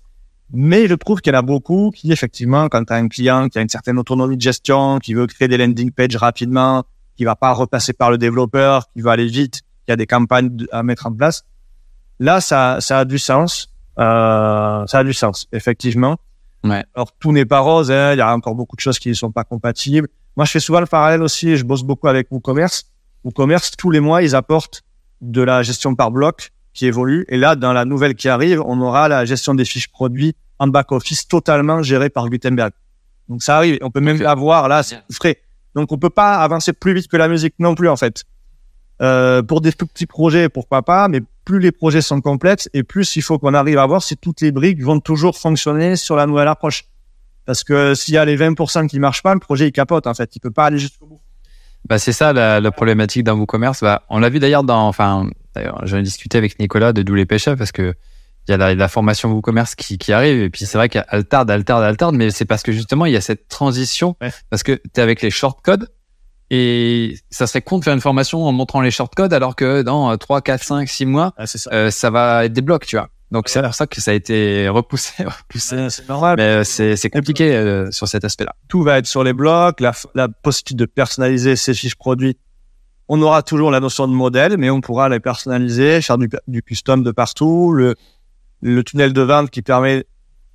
mais je trouve qu'il y en a beaucoup qui effectivement, quand tu as un client qui a une certaine autonomie de gestion, qui veut créer des landing pages rapidement, qui va pas repasser par le développeur, qui va aller vite, qui a des campagnes à mettre en place, là ça, ça a du sens. Euh, ça a du sens, effectivement. Ouais. Alors tout n'est pas rose, hein. il y a encore beaucoup de choses qui ne sont pas compatibles. Moi, je fais souvent le parallèle aussi. Je bosse beaucoup avec WooCommerce. WooCommerce, tous les mois, ils apportent de la gestion par bloc qui évolue. Et là, dans la nouvelle qui arrive, on aura la gestion des fiches produits en back office totalement gérée par Gutenberg. Donc ça arrive. On peut même l'avoir là, c'est frais. Donc on peut pas avancer plus vite que la musique non plus en fait. Euh, pour des tout petits projets, pourquoi pas, mais plus les projets sont complexes et plus il faut qu'on arrive à voir si toutes les briques vont toujours fonctionner sur la nouvelle approche. Parce que s'il y a les 20% qui marchent pas, le projet il capote en fait, il peut pas aller jusqu'au bout. Bah c'est ça la, la, problématique dans WooCommerce. Bah, on l'a vu d'ailleurs dans, enfin, d'ailleurs, j'en ai discuté avec Nicolas de D'où les pêcheurs parce que il y a la, la formation WooCommerce qui, qui arrive et puis c'est vrai qu'elle tarde, elle tarde, elle tarde, mais c'est parce que justement il y a cette transition parce que tu es avec les shortcodes et ça serait con de faire une formation en montrant les shortcodes alors que dans 3, 4, 5, 6 mois, ah, ça. Euh, ça. va être des blocs, tu vois. Donc c'est pour ça que ça a été repoussé. repoussé. C'est normal. Mais euh, c'est compliqué euh, sur cet aspect-là. Tout va être sur les blocs, la, la possibilité de personnaliser ces fiches produits. On aura toujours la notion de modèle, mais on pourra les personnaliser, faire du, du custom de partout. Le, le tunnel de vente qui permet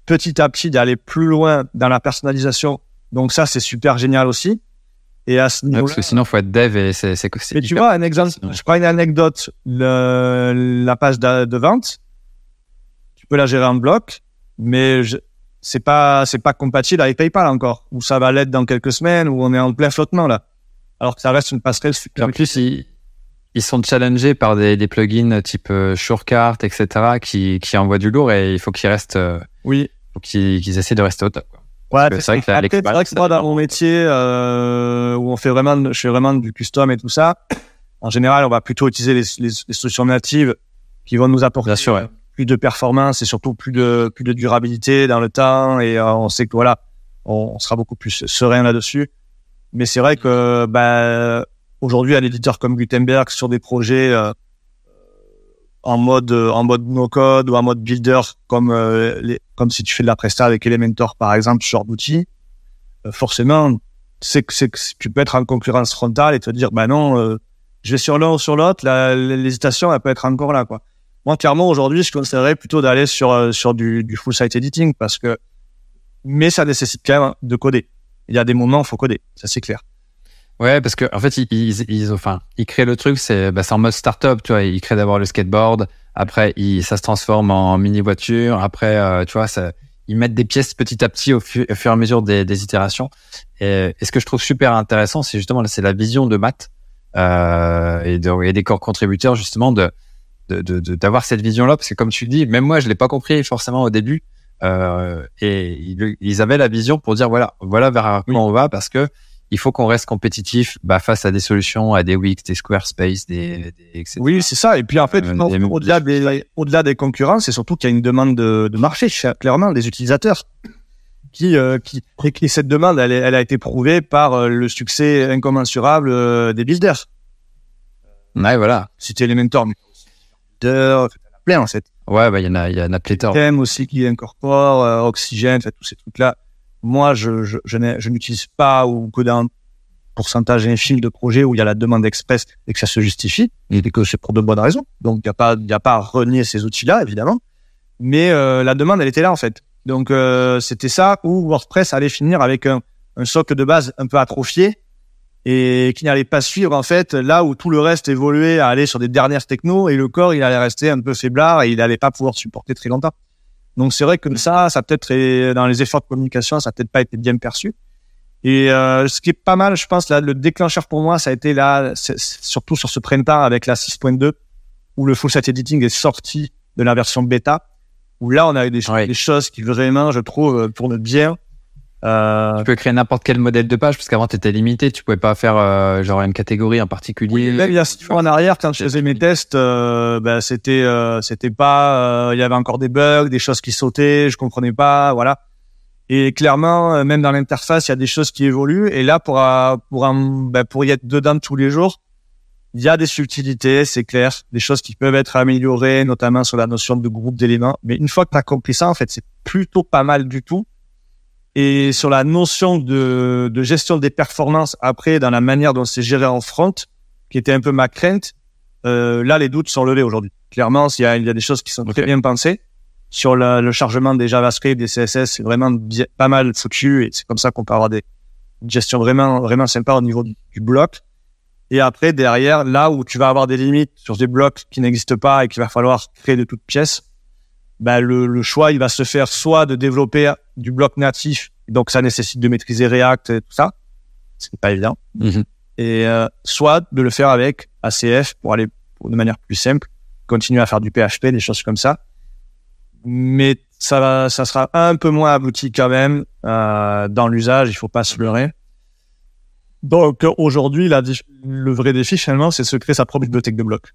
petit à petit d'aller plus loin dans la personnalisation. Donc ça, c'est super génial aussi. Et à ce Ouais, niveau parce que sinon, faut être dev et c'est c'est mais tu vois, un exemple, Sinon- je prends une anecdote, le, la page de, de vente, tu peux la gérer en bloc, mais je, c'est pas, c'est pas compatible avec PayPal encore, ou ça va l'être dans quelques semaines, où on est en plein flottement là. Alors que ça reste une passerelle super. en plus, ils, ils sont challengés par des, des plugins type euh, Surecart, etc., qui, qui envoient du lourd et il faut qu'ils restent, euh, Oui. faut qu'ils essaient de rester au top. Ouais, c'est vrai que après, c'est vrai que moi, dans mon métier, euh, où on fait vraiment, je fais vraiment du custom et tout ça, en général, on va plutôt utiliser les, les, les solutions natives qui vont nous apporter Bien sûr, ouais. plus de performance et surtout plus de plus de durabilité dans le temps et euh, on sait que voilà on, on sera beaucoup plus serein là-dessus mais c'est vrai que bah, aujourd'hui un éditeur comme Gutenberg sur des projets euh, en mode en mode no code ou en mode builder comme euh, comme si tu fais de la presta avec Elementor par exemple ce genre d'outils euh, forcément c'est que tu peux être en concurrence frontale et te dire bah non euh, je vais sur l'un ou sur l'autre la- l'hésitation elle peut être encore là quoi moi, clairement, aujourd'hui, je conseillerais plutôt d'aller sur, euh, sur du, du full site editing parce que, mais ça nécessite quand même de coder. Il y a des moments où il faut coder. Ça, c'est clair. Ouais, parce que en fait, ils, ils, enfin, ils créent le truc, c'est bah, c'est en mode startup, tu vois. Ils créent d'abord le skateboard, après, ça se transforme en mini voiture, après, euh, tu vois, ils mettent des pièces petit à petit au, fu- au fur et à mesure des, itérations. Et, ce que je trouve super intéressant, c'est justement, c'est la vision de Matt euh, et, de, et des corps contributeurs justement de- d'avoir cette vision-là, parce que comme tu le dis, même moi, je l'ai pas compris forcément au début. Euh, et ils, ils avaient la vision pour dire voilà, voilà vers quoi on va, parce que il faut qu'on reste compétitif bah, face à des solutions, à des Wix, des Squarespace, des, des etc. Oui, c'est ça. Et puis, en fait, Euh, au-delà des, au-delà des concurrents, c'est surtout qu'il y a une demande de, de marché, clairement, des utilisateurs. Qui, euh, qui, et qui- cette demande, elle, a été prouvée par le succès incommensurable des builders. Ouais, voilà. C'était Elementor, mais Builder, plein, en fait. Ouais, bah, il y en a, il y en a pléthore. thème aussi qui incorpore, euh, oxygène, tous ces trucs-là. Moi, je, je, je n'utilise pas ou que d'un pourcentage infime de projets où il y a la demande express et que ça se justifie et que c'est pour de bonnes raisons. Donc, il n'y a pas, il a pas à renier ces outils-là, évidemment. Mais euh, la demande, elle était là, en fait. Donc, euh, c'était ça où WordPress allait finir avec un, un socle de base un peu atrophié et qui n'allait pas suivre, en fait, là où tout le reste évoluait à aller sur des dernières technos et le corps, il allait rester un peu faiblard et il allait pas pouvoir supporter très longtemps. Donc c'est vrai que ça, ça peut-être dans les efforts de communication, ça peut-être pas été bien perçu. Et euh, ce qui est pas mal, je pense, là, le déclencheur pour moi, ça a été là, surtout sur ce printemps avec la 6.2, où le full site editing est sorti de la version bêta, où là on a eu des, choses qui vraiment, je trouve, tournent bien. Euh, Tu peux créer n'importe quel modèle de page, parce qu'avant, tu étais limité. Tu pouvais pas faire euh, genre une catégorie en particulier. Même il y a six mois en arrière, quand je faisais mes tests, euh, ben, c'était euh, c'était pas, euh, il y avait encore des bugs, des choses qui sautaient, je comprenais pas, voilà. Et clairement, même dans l'interface, il y a des choses qui évoluent. Et là, pour pour un- ben, pour y être dedans tous les jours, il y a des subtilités, c'est clair, des choses qui peuvent être améliorées, notamment sur la notion de groupe d'éléments. Mais une fois que tu as compris ça, en fait, c'est plutôt pas mal du tout. Et sur la notion de, de gestion des performances après, dans la manière dont c'est géré en front, qui était un peu ma crainte, euh, là, les doutes sont levés aujourd'hui. Clairement, il y a, il y a des choses qui sont très bien pensées. Sur le, le chargement des JavaScript, des CSS, c'est vraiment bien- pas mal foutu et c'est comme ça qu'on peut avoir des une gestion vraiment, vraiment sympa au niveau du, du bloc. Et après, derrière, là où tu vas avoir des limites sur des blocs qui n'existent pas et qu'il va falloir créer de toutes pièces, ben le, le choix, il va se faire soit de développer du bloc natif, donc ça nécessite de maîtriser React et tout ça, c'est pas évident, Mhm. et euh, soit de le faire avec ACF pour aller de manière plus simple, continuer à faire du PHP, des choses comme ça. Mais ça va, ça sera un peu moins abouti quand même euh, dans l'usage. Il faut pas se leurrer. Donc aujourd'hui, le vrai défi finalement, c'est de se créer sa propre bibliothèque de blocs.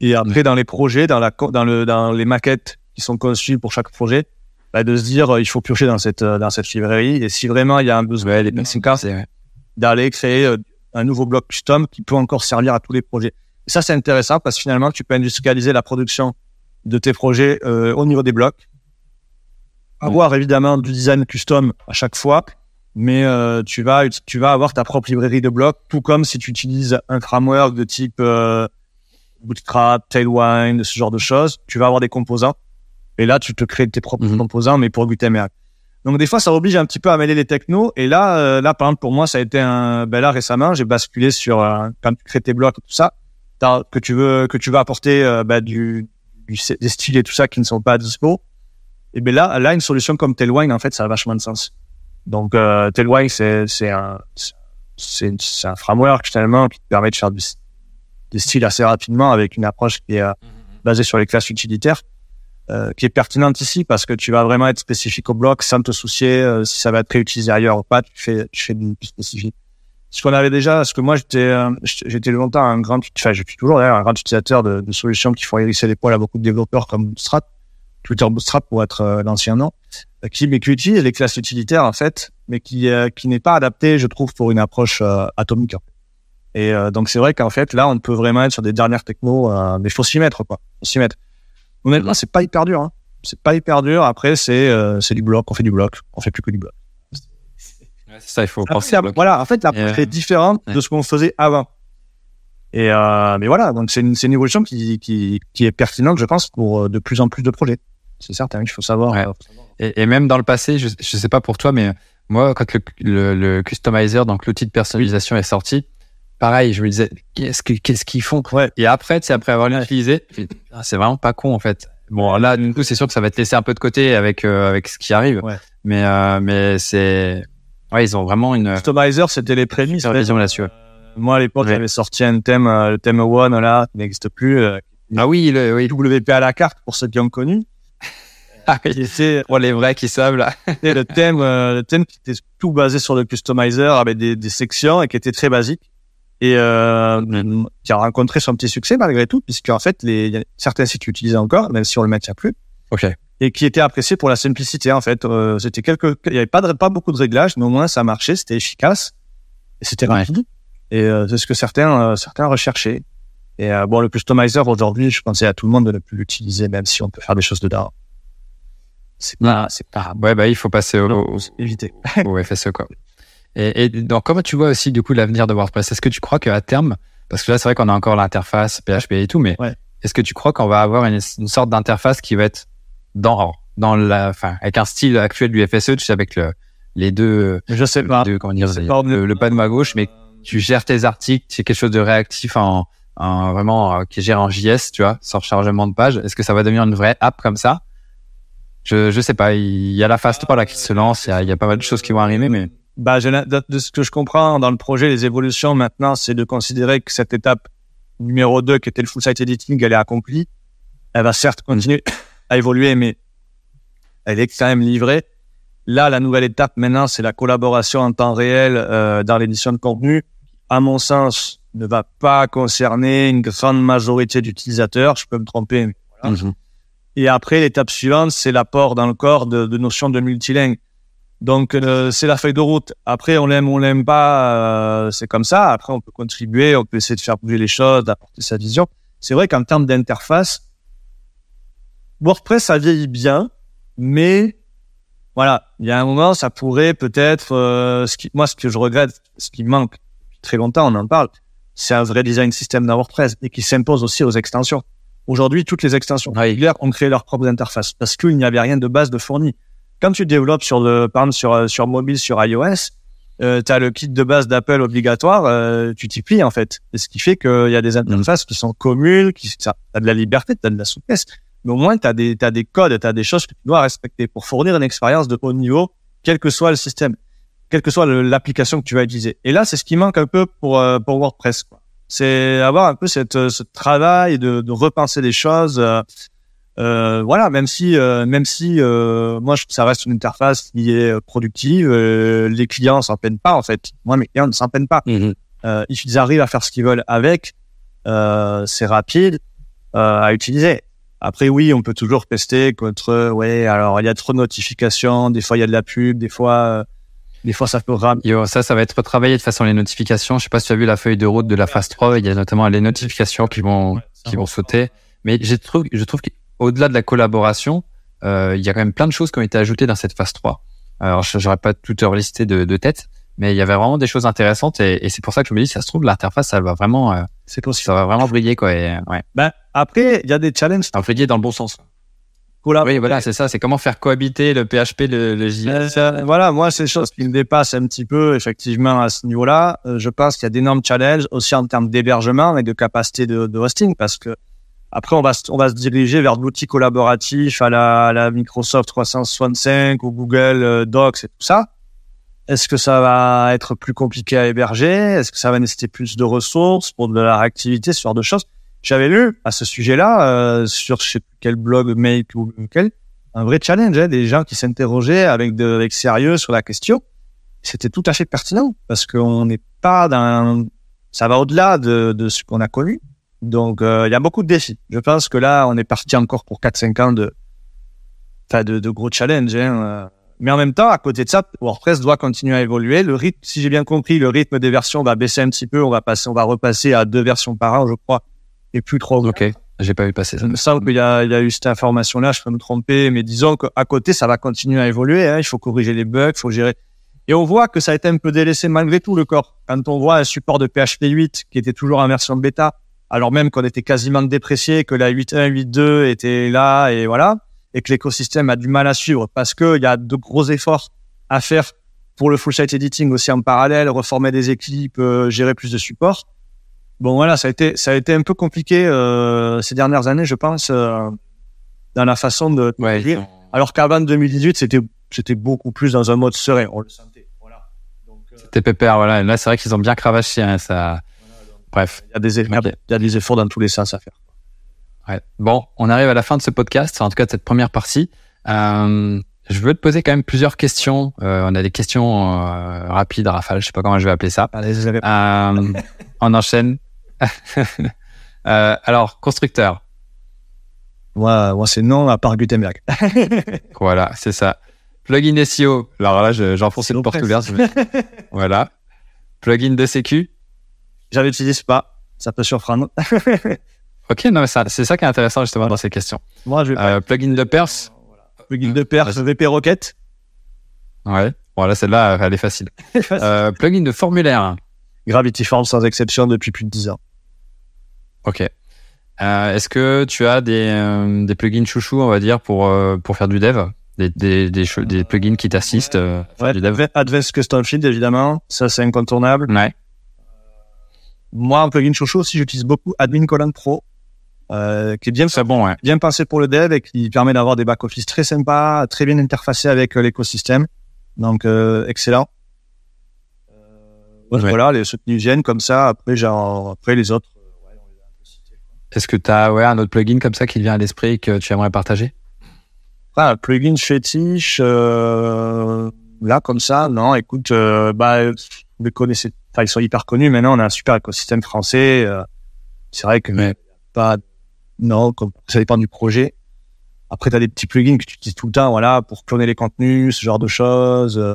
Et après, dans les projets, dans la, dans le, dans les maquettes qui sont conçues pour chaque projet, bah, de se dire, euh, il faut piocher dans cette, euh, dans cette librairie. Et si vraiment il y a un besoin, les d'aller créer euh, un nouveau bloc custom qui peut encore servir à tous les projets. Et ça, c'est intéressant parce que finalement, tu peux industrialiser la production de tes projets euh, au niveau des blocs. Avoir évidemment du design custom à chaque fois, mais euh, tu vas tu vas avoir ta propre librairie de blocs, tout comme si tu utilises un framework de type euh, Bootstrap, Tailwind, ce genre de choses. Tu vas avoir des composants, et là tu te crées tes propres Mhm. composants, mais pour Gutenberg. Donc des fois, ça oblige un petit peu à mêler les technos. Et là, euh, là par exemple pour moi, ça a été un. Ben là récemment, j'ai basculé sur euh, quand tu crées tes blocs et tout ça, que tu veux que tu veux apporter euh, ben, du, du des styles et tout ça qui ne sont pas dispo. Et ben là, là une solution comme Tailwind en fait, ça a vachement de sens. Donc euh, Tailwind c'est c'est un c'est un framework finalement qui te permet de faire du, des styles assez rapidement avec une approche qui est euh, basée sur les classes utilitaires euh, qui est pertinente ici parce que tu vas vraiment être spécifique au bloc sans te soucier euh, si ça va être réutilisé ailleurs ou pas. Tu fais, tu fais du, spécifique. Ce qu'on avait déjà, parce que moi j'étais, euh, j'étais longtemps un grand, enfin je suis toujours d'ailleurs un grand utilisateur de, de solutions qui font hérisser les poils à beaucoup de développeurs comme Bootstrap, Twitter Bootstrap pour être l'ancien nom, qui mais qui utilise les classes utilitaires en fait, mais qui euh, qui n'est pas adapté, je trouve, pour une approche atomique. Et euh, donc c'est vrai qu'en fait là on peut vraiment être sur des dernières technos, euh, mais faut s'y mettre quoi, faut s'y mettre. Honnêtement, c'est pas hyper dur. Hein. C'est pas hyper dur. Après, c'est euh, du bloc. On fait du bloc. On fait plus que du bloc. Ouais, c'est ça, il faut Après, penser. la- au bloc. voilà. En fait, l'approche euh, est différente ouais. de ce qu'on faisait avant. Et mais voilà. Donc c'est une, une évolution qui, qui qui est pertinente, je pense, pour de plus en plus de projets. C'est certain. Il faut savoir. Ouais. Et, et même dans le passé, je, je sais pas pour toi, mais moi, quand le, le, le customizer, donc l'outil de personnalisation est sorti, pareil, je me disais, qu'est-ce que- qu'est-ce qu'ils font? Ouais. Et après, sais, après avoir utilisé, je me dis, Ah, c'est vraiment pas con en fait. Bon, là, du coup, c'est sûr que ça va te laisser un peu de côté avec euh, avec ce qui arrive, Ouais. mais euh, mais c'est, ouais, ils ont vraiment une Customizer, c'était les prémices. Vision là-dessus. Euh, Moi, à l'époque, Ouais. j'avais sorti un thème, le thème One, là, qui n'existe plus. ah oui, le, oui, WP à la carte, pour ceux qui ont connu. ah, oui. Pour les vrais qui savent là. Et le thème, le thème qui était tout basé sur le customizer avec des, des sections et qui était très basique et euh, qui a rencontré son petit succès malgré tout puisque en fait les il y a certains sites l'utilisaient encore même si on le maintient plus. Ok. et qui était apprécié pour la simplicité en fait. Euh, c'était quelques il y avait pas de, pas beaucoup de réglages mais au moins ça marchait c'était efficace. Et c'était Ouais. rapide. Et euh, c'est ce que certains euh, certains recherchaient. Et euh, bon le customizer aujourd'hui je pensais à tout le monde de ne plus l'utiliser même si on peut faire des choses dedans. C'est pas c'est pas Ouais, bah il faut passer au, Non, au- éviter au FSE quoi. Et, et donc comment tu vois aussi du coup l'avenir de WordPress? Est-ce que tu crois qu'à terme, parce que là c'est vrai qu'on a encore l'interface PHP et tout, mais Ouais. est-ce que tu crois qu'on va avoir une, une sorte d'interface qui va être dans dans la, enfin avec un style actuel du FSE, tu sais avec le, les deux, je sais pas deux comment dire, pas le, le panneau à gauche, mais tu gères tes articles, c'est quelque chose de réactif en, en vraiment euh, qui gère en JS, tu vois, sans chargement de page. Est-ce que ça va devenir une vraie app comme ça? Je je sais pas. Il y a la phase 3 là qui se lance. Il y a, il y a pas mal de choses qui vont arriver, mais Bah, l'in- de, ce que je comprends dans le projet, les évolutions maintenant, c'est de considérer que cette étape numéro 2, qui était le full site editing, elle est accomplie. Elle va certes continuer à évoluer, mais elle est quand même livrée. Là, la nouvelle étape maintenant, c'est la collaboration en temps réel euh, dans l'édition de contenu. À mon sens, ne va pas concerner une grande majorité d'utilisateurs. Je peux me tromper, mais voilà. Et après, l'étape suivante, c'est l'apport dans le corps de, de notions de multilingue. Donc, euh, c'est la feuille de route. Après, on l'aime, on l'aime pas, euh, c'est comme ça. Après, on peut contribuer, on peut essayer de faire bouger les choses, d'apporter sa vision. C'est vrai qu'en termes d'interface, WordPress, ça vieillit bien, mais voilà, il y a un moment, ça pourrait peut-être, euh, ce qui, moi, ce que je regrette, ce qui manque depuis très longtemps, on en parle, c'est un vrai design système dans WordPress et qui s'impose aussi aux extensions. Aujourd'hui, toutes les extensions Oui. régulières ont créé leur propre interface parce qu'il n'y avait rien de base de fourni. Quand tu développes sur le, par exemple, sur, euh, sur mobile, sur iOS, euh, tu as le kit de base d'Apple obligatoire, euh, tu t'y plies en fait. Et ce qui fait qu'il y a des interfaces qui sont communes, qui ça, t'as de la liberté, t'as de la souplesse, mais au moins t'as des t'as des codes, t'as des choses que tu dois respecter pour fournir une expérience de haut niveau, quel que soit le système, quelle que soit l'application que tu vas utiliser. Et là, c'est ce qui manque un peu pour euh, pour WordPress. quoi. C'est avoir un peu cette euh, ce travail de, de repenser les choses. Euh, voilà, même si, euh, même si euh, moi, je, ça reste une interface qui est euh, productive, euh, les clients s'en peinent pas en fait. Moi, mes clients ne s'en peinent pas. Euh, ils arrivent à faire ce qu'ils veulent avec. Euh, c'est rapide euh, à utiliser. Après, oui, on peut toujours pester contre. Ouais, alors il y a trop de notifications. Des fois, il y a de la pub. Des fois, euh, des fois, ça peut. Yo, ça, ça va être retravaillé de façon les notifications. Je sais pas si tu as vu la feuille de route de la phase 3. Il y a notamment les notifications qui vont, qui vont sauter. Mais je trouve, je trouve que au-delà de la collaboration, euh, il y a quand même plein de choses qui ont été ajoutées dans cette phase 3. Alors, je n'aurais pas tout listé de, de tête, mais il y avait vraiment des choses intéressantes et, et c'est pour ça que je me dis, ça se trouve, l'interface, ça va vraiment, euh, C'est possible. ça va vraiment briller, quoi. Et, ouais. Ben, après, il y a des challenges. Enfin, briller dans le bon sens. Oui, voilà, c'est ça. C'est comment faire cohabiter le PHP, le, le JS. Euh, voilà, moi, c'est des choses qui me dépassent un petit peu, effectivement, à ce niveau-là. Je pense qu'il y a d'énormes challenges aussi en termes d'hébergement et de capacité de, de hosting parce que après, on va, on va se diriger vers de l'outil collaboratif à la, à la Microsoft 365 ou Google euh, Docs et tout ça. Est-ce que ça va être plus compliqué à héberger? Est-ce que ça va nécessiter plus de ressources pour de la réactivité, ce genre de choses? J'avais lu à ce sujet-là euh, sur je sais plus quel blog, Make ou quel, un vrai challenge, hein, des gens qui s'interrogeaient avec, avec sérieux sur la question. C'était tout à fait pertinent parce qu'on n'est pas dans, ça va au-delà de, de ce qu'on a connu. Donc, euh, il y a beaucoup de défis. Je pense que là, on est parti encore pour 4-5 ans de, enfin, de, de gros challenges. Hein. euh. Mais en même temps, à côté de ça, WordPress doit continuer à évoluer. Le rythme, si j'ai bien compris, le rythme des versions va baisser un petit peu. On va passer, on va repasser à deux versions par an, je crois, et plus trois. Ok, j'ai pas vu passer ça. il me semble qu'il y a, il y a eu cette information-là, je peux me tromper, mais disons qu'à côté, ça va continuer à évoluer. Hein. Il faut corriger les bugs, il faut gérer. Et on voit que ça a été un peu délaissé malgré tout le corps. Quand on voit un support de PHP 8 qui était toujours en version bêta, alors même qu'on était quasiment déprécié, que la 8.1, 8.2 était là et voilà, et que l'écosystème a du mal à suivre parce qu'il y a de gros efforts à faire pour le full site editing aussi en parallèle, reformer des équipes, euh, gérer plus de support. Bon voilà, ça a été ça a été un peu compliqué euh, ces dernières années, je pense, euh, dans la façon de. Ouais. dire. Alors qu'avant 2018, c'était c'était beaucoup plus dans un mode serein, on le sentait. Voilà. Donc euh, C'était pépère, voilà. Là, c'est vrai qu'ils ont bien cravaché, hein, ça. Bref. il y a des efforts, il y a des efforts dans tous les sens à faire. Ouais. Bon, on arrive à la fin de ce podcast, en tout cas de cette première partie. Euh, je veux te poser quand même plusieurs questions. Euh, on a des questions euh, rapides, rafales, je sais pas comment je vais appeler ça. Allez, on enchaîne. Alors, constructeur. Moi, moi c'est non à part Gutenberg. Voilà, c'est ça. Plugin SEO. Alors là, je- j'ai enfoncé le porte ouverte. voilà. Plugin de sécu. J'avais utilisé pas, ça peut surprendre. Ok, non, c'est ça qui est intéressant justement dans ces questions. Moi, je vais Euh, plugin de Perse. plugin de perf, VP Rocket. Ouais. Bon, là, celle-là, elle est facile. Euh, plugin de formulaire. Gravity Forms sans exception depuis plus de 10 ans. Ok. Euh, Est-ce que tu as des, euh, des plugins chouchous, on va dire, pour, euh, pour faire du dev? Des, des, des, cho- des plugins qui t'assistent euh, Ouais, du dev? Adva- Advanced Custom Field, évidemment. Ça, c'est incontournable. Ouais. Moi, en plugin chouchou aussi, j'utilise beaucoup Admin Column Pro, euh, qui est bien, C'est bon, ouais. bien pensé pour le dev et qui permet d'avoir des back-office très sympas, très bien interfacés avec euh, l'écosystème. Donc, euh, excellent. Euh, Ouais. Voilà, les nous viennent comme ça. Après, genre, après les autres. euh, ouais. Est-ce que tu as ouais, un autre plugin comme ça qui te vient à l'esprit et que tu aimerais partager? Un plugin fétiche, euh, là, comme ça, non, écoute, bah, connaissez, enfin, ils sont hyper connus. Maintenant, on a un super écosystème français. euh, c'est vrai que Ouais. pas, non, comme, ça dépend du projet. Après, tu as des petits plugins que tu utilises tout le temps, voilà, pour cloner les contenus, ce genre de choses. euh.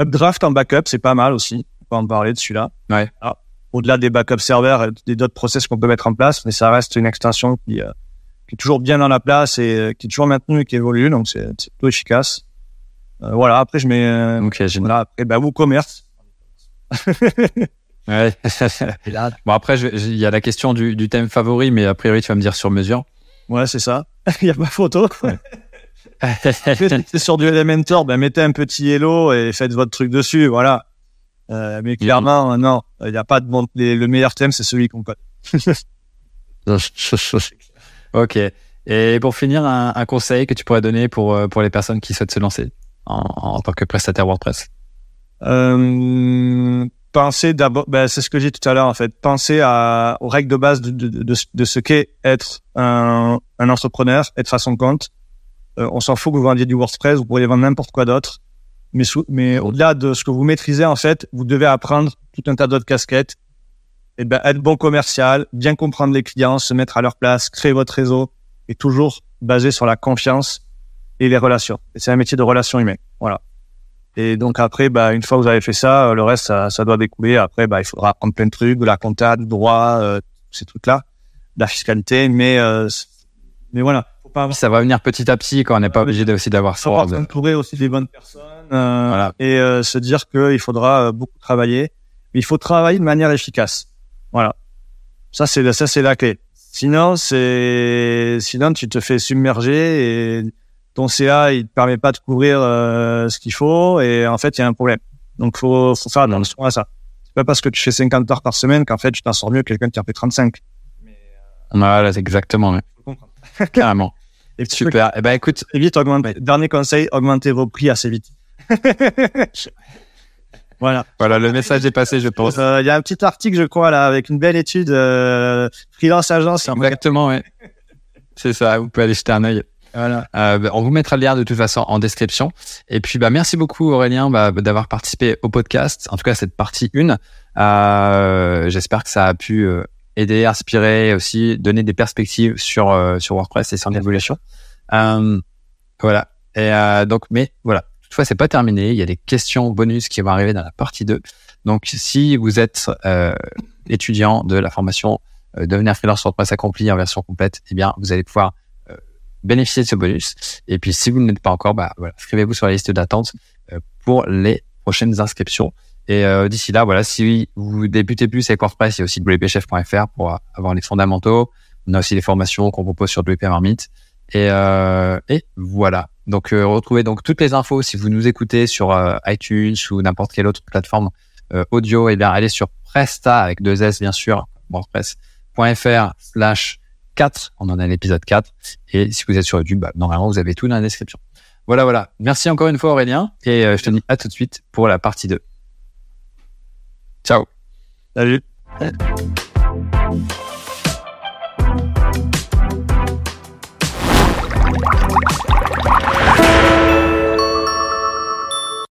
Updraft en backup, c'est pas mal aussi. On peut en parler de celui-là. Ouais. Ah, Au-delà des backup serveurs et d'autres process qu'on peut mettre en place, mais ça reste une extension qui, euh, qui est toujours bien dans la place et euh, qui est toujours maintenue et qui évolue, donc c'est c'est plutôt efficace. Euh, voilà, après je mets euh, Ok, génial. voilà, après bah, WooCommerce. Ouais. Et là, bon, après, il y a la question du, du thème favori, mais a priori, tu vas me dire sur mesure. ouais, c'est ça. Il y a pas photo. Après, si c'est sur du Elementor, ben mettez un petit hello et faites votre truc dessus, voilà. Euh, mais clairement, non, il n'y a pas de bon. les- le meilleur thème, c'est celui qu'on code. ok. Et pour finir, un, un conseil que tu pourrais donner pour, pour les personnes qui souhaitent se lancer? En, tant que prestataire WordPress? Euh, pensez d'abord, ben, c'est ce que j'ai dit tout à l'heure en fait. Pensez aux règles de base de, ce qu'est être un, entrepreneur, être à son compte. Euh, on s'en fout que vous vendiez du WordPress, vous pourriez vendre n'importe quoi d'autre. Mais, au-delà de ce que vous maîtrisez en fait, vous devez apprendre tout un tas d'autres casquettes. Et ben, être bon commercial, bien comprendre les clients, se mettre à leur place, créer votre réseau, et toujours basé sur la confiance et les relations. C'est un métier de relations humaines. Voilà. Et donc après, bah, une fois que vous avez fait ça, euh, le reste, ça, ça doit découler. Après, bah, il faudra apprendre plein de trucs, de la compta, du droit, euh, ces trucs-là. la fiscalité, mais euh, mais voilà. Faut pas Ça va venir petit à petit quand on n'est pas obligé aussi d'avoir ça. Entourer aussi des bonnes personnes voilà. et se dire qu'il faudra beaucoup travailler. Mais il faut travailler de manière efficace. Voilà. Ça c'est ça c'est la clé. Sinon c'est sinon tu te fais submerger et ton CA il te permet pas de couvrir ce qu'il faut et en fait il y a un problème. Donc faut faut faire attention à ça. C'est pas parce que tu fais 50 heures par semaine qu'en fait, tu t'en sors mieux que quelqu'un qui en fait 35. Mais, euh... Voilà, exactement. Ouais. Carrément. Et Super. Eh ben, écoute. vite, augmente... Dernier conseil, augmentez vos prix assez vite. voilà. Voilà, le message est passé, je pense. Euh, il y a un petit article, je crois, là, avec une belle étude, euh, freelance agence. Exactement, ouais. C'est ça. Vous pouvez aller jeter un œil. Voilà. Euh, bah, on vous mettra le lien de toute façon en description. Et puis, bah, merci beaucoup Aurélien bah, d'avoir participé au podcast, en tout cas cette partie 1. Euh, J'espère que ça a pu euh, aider, inspirer, aussi donner des perspectives sur euh, sur WordPress et son évolution. Euh, voilà. Et donc, mais voilà. Toutefois, c'est pas terminé. Il y a des questions bonus qui vont arriver dans la partie 2. Donc, si vous êtes étudiant de la formation devenir freelance WordPress accompli en version complète, eh bien, vous allez pouvoir bénéficier de ce bonus. Et puis, si vous n'êtes pas encore, bah, voilà, inscrivez-vous sur la liste d'attente euh, pour les prochaines inscriptions. Et euh, d'ici là, voilà, si vous débutez plus avec WordPress, il y a aussi wpchef.fr pour avoir les fondamentaux. On a aussi les formations qu'on propose sur WP Marmite. Et, euh, et voilà. Donc, retrouvez donc toutes les infos si vous nous écoutez sur iTunes ou n'importe quelle autre plateforme audio. Et eh bien, allez sur Presta avec deux S, bien sûr, WordPress.fr slash 4. On en a l'épisode 4. Et si vous êtes sur YouTube, bah, normalement, vous avez tout dans la description. Voilà, voilà. Merci encore une fois, Aurélien. Et euh, je te dis à tout de suite pour la partie 2. Ciao. Salut.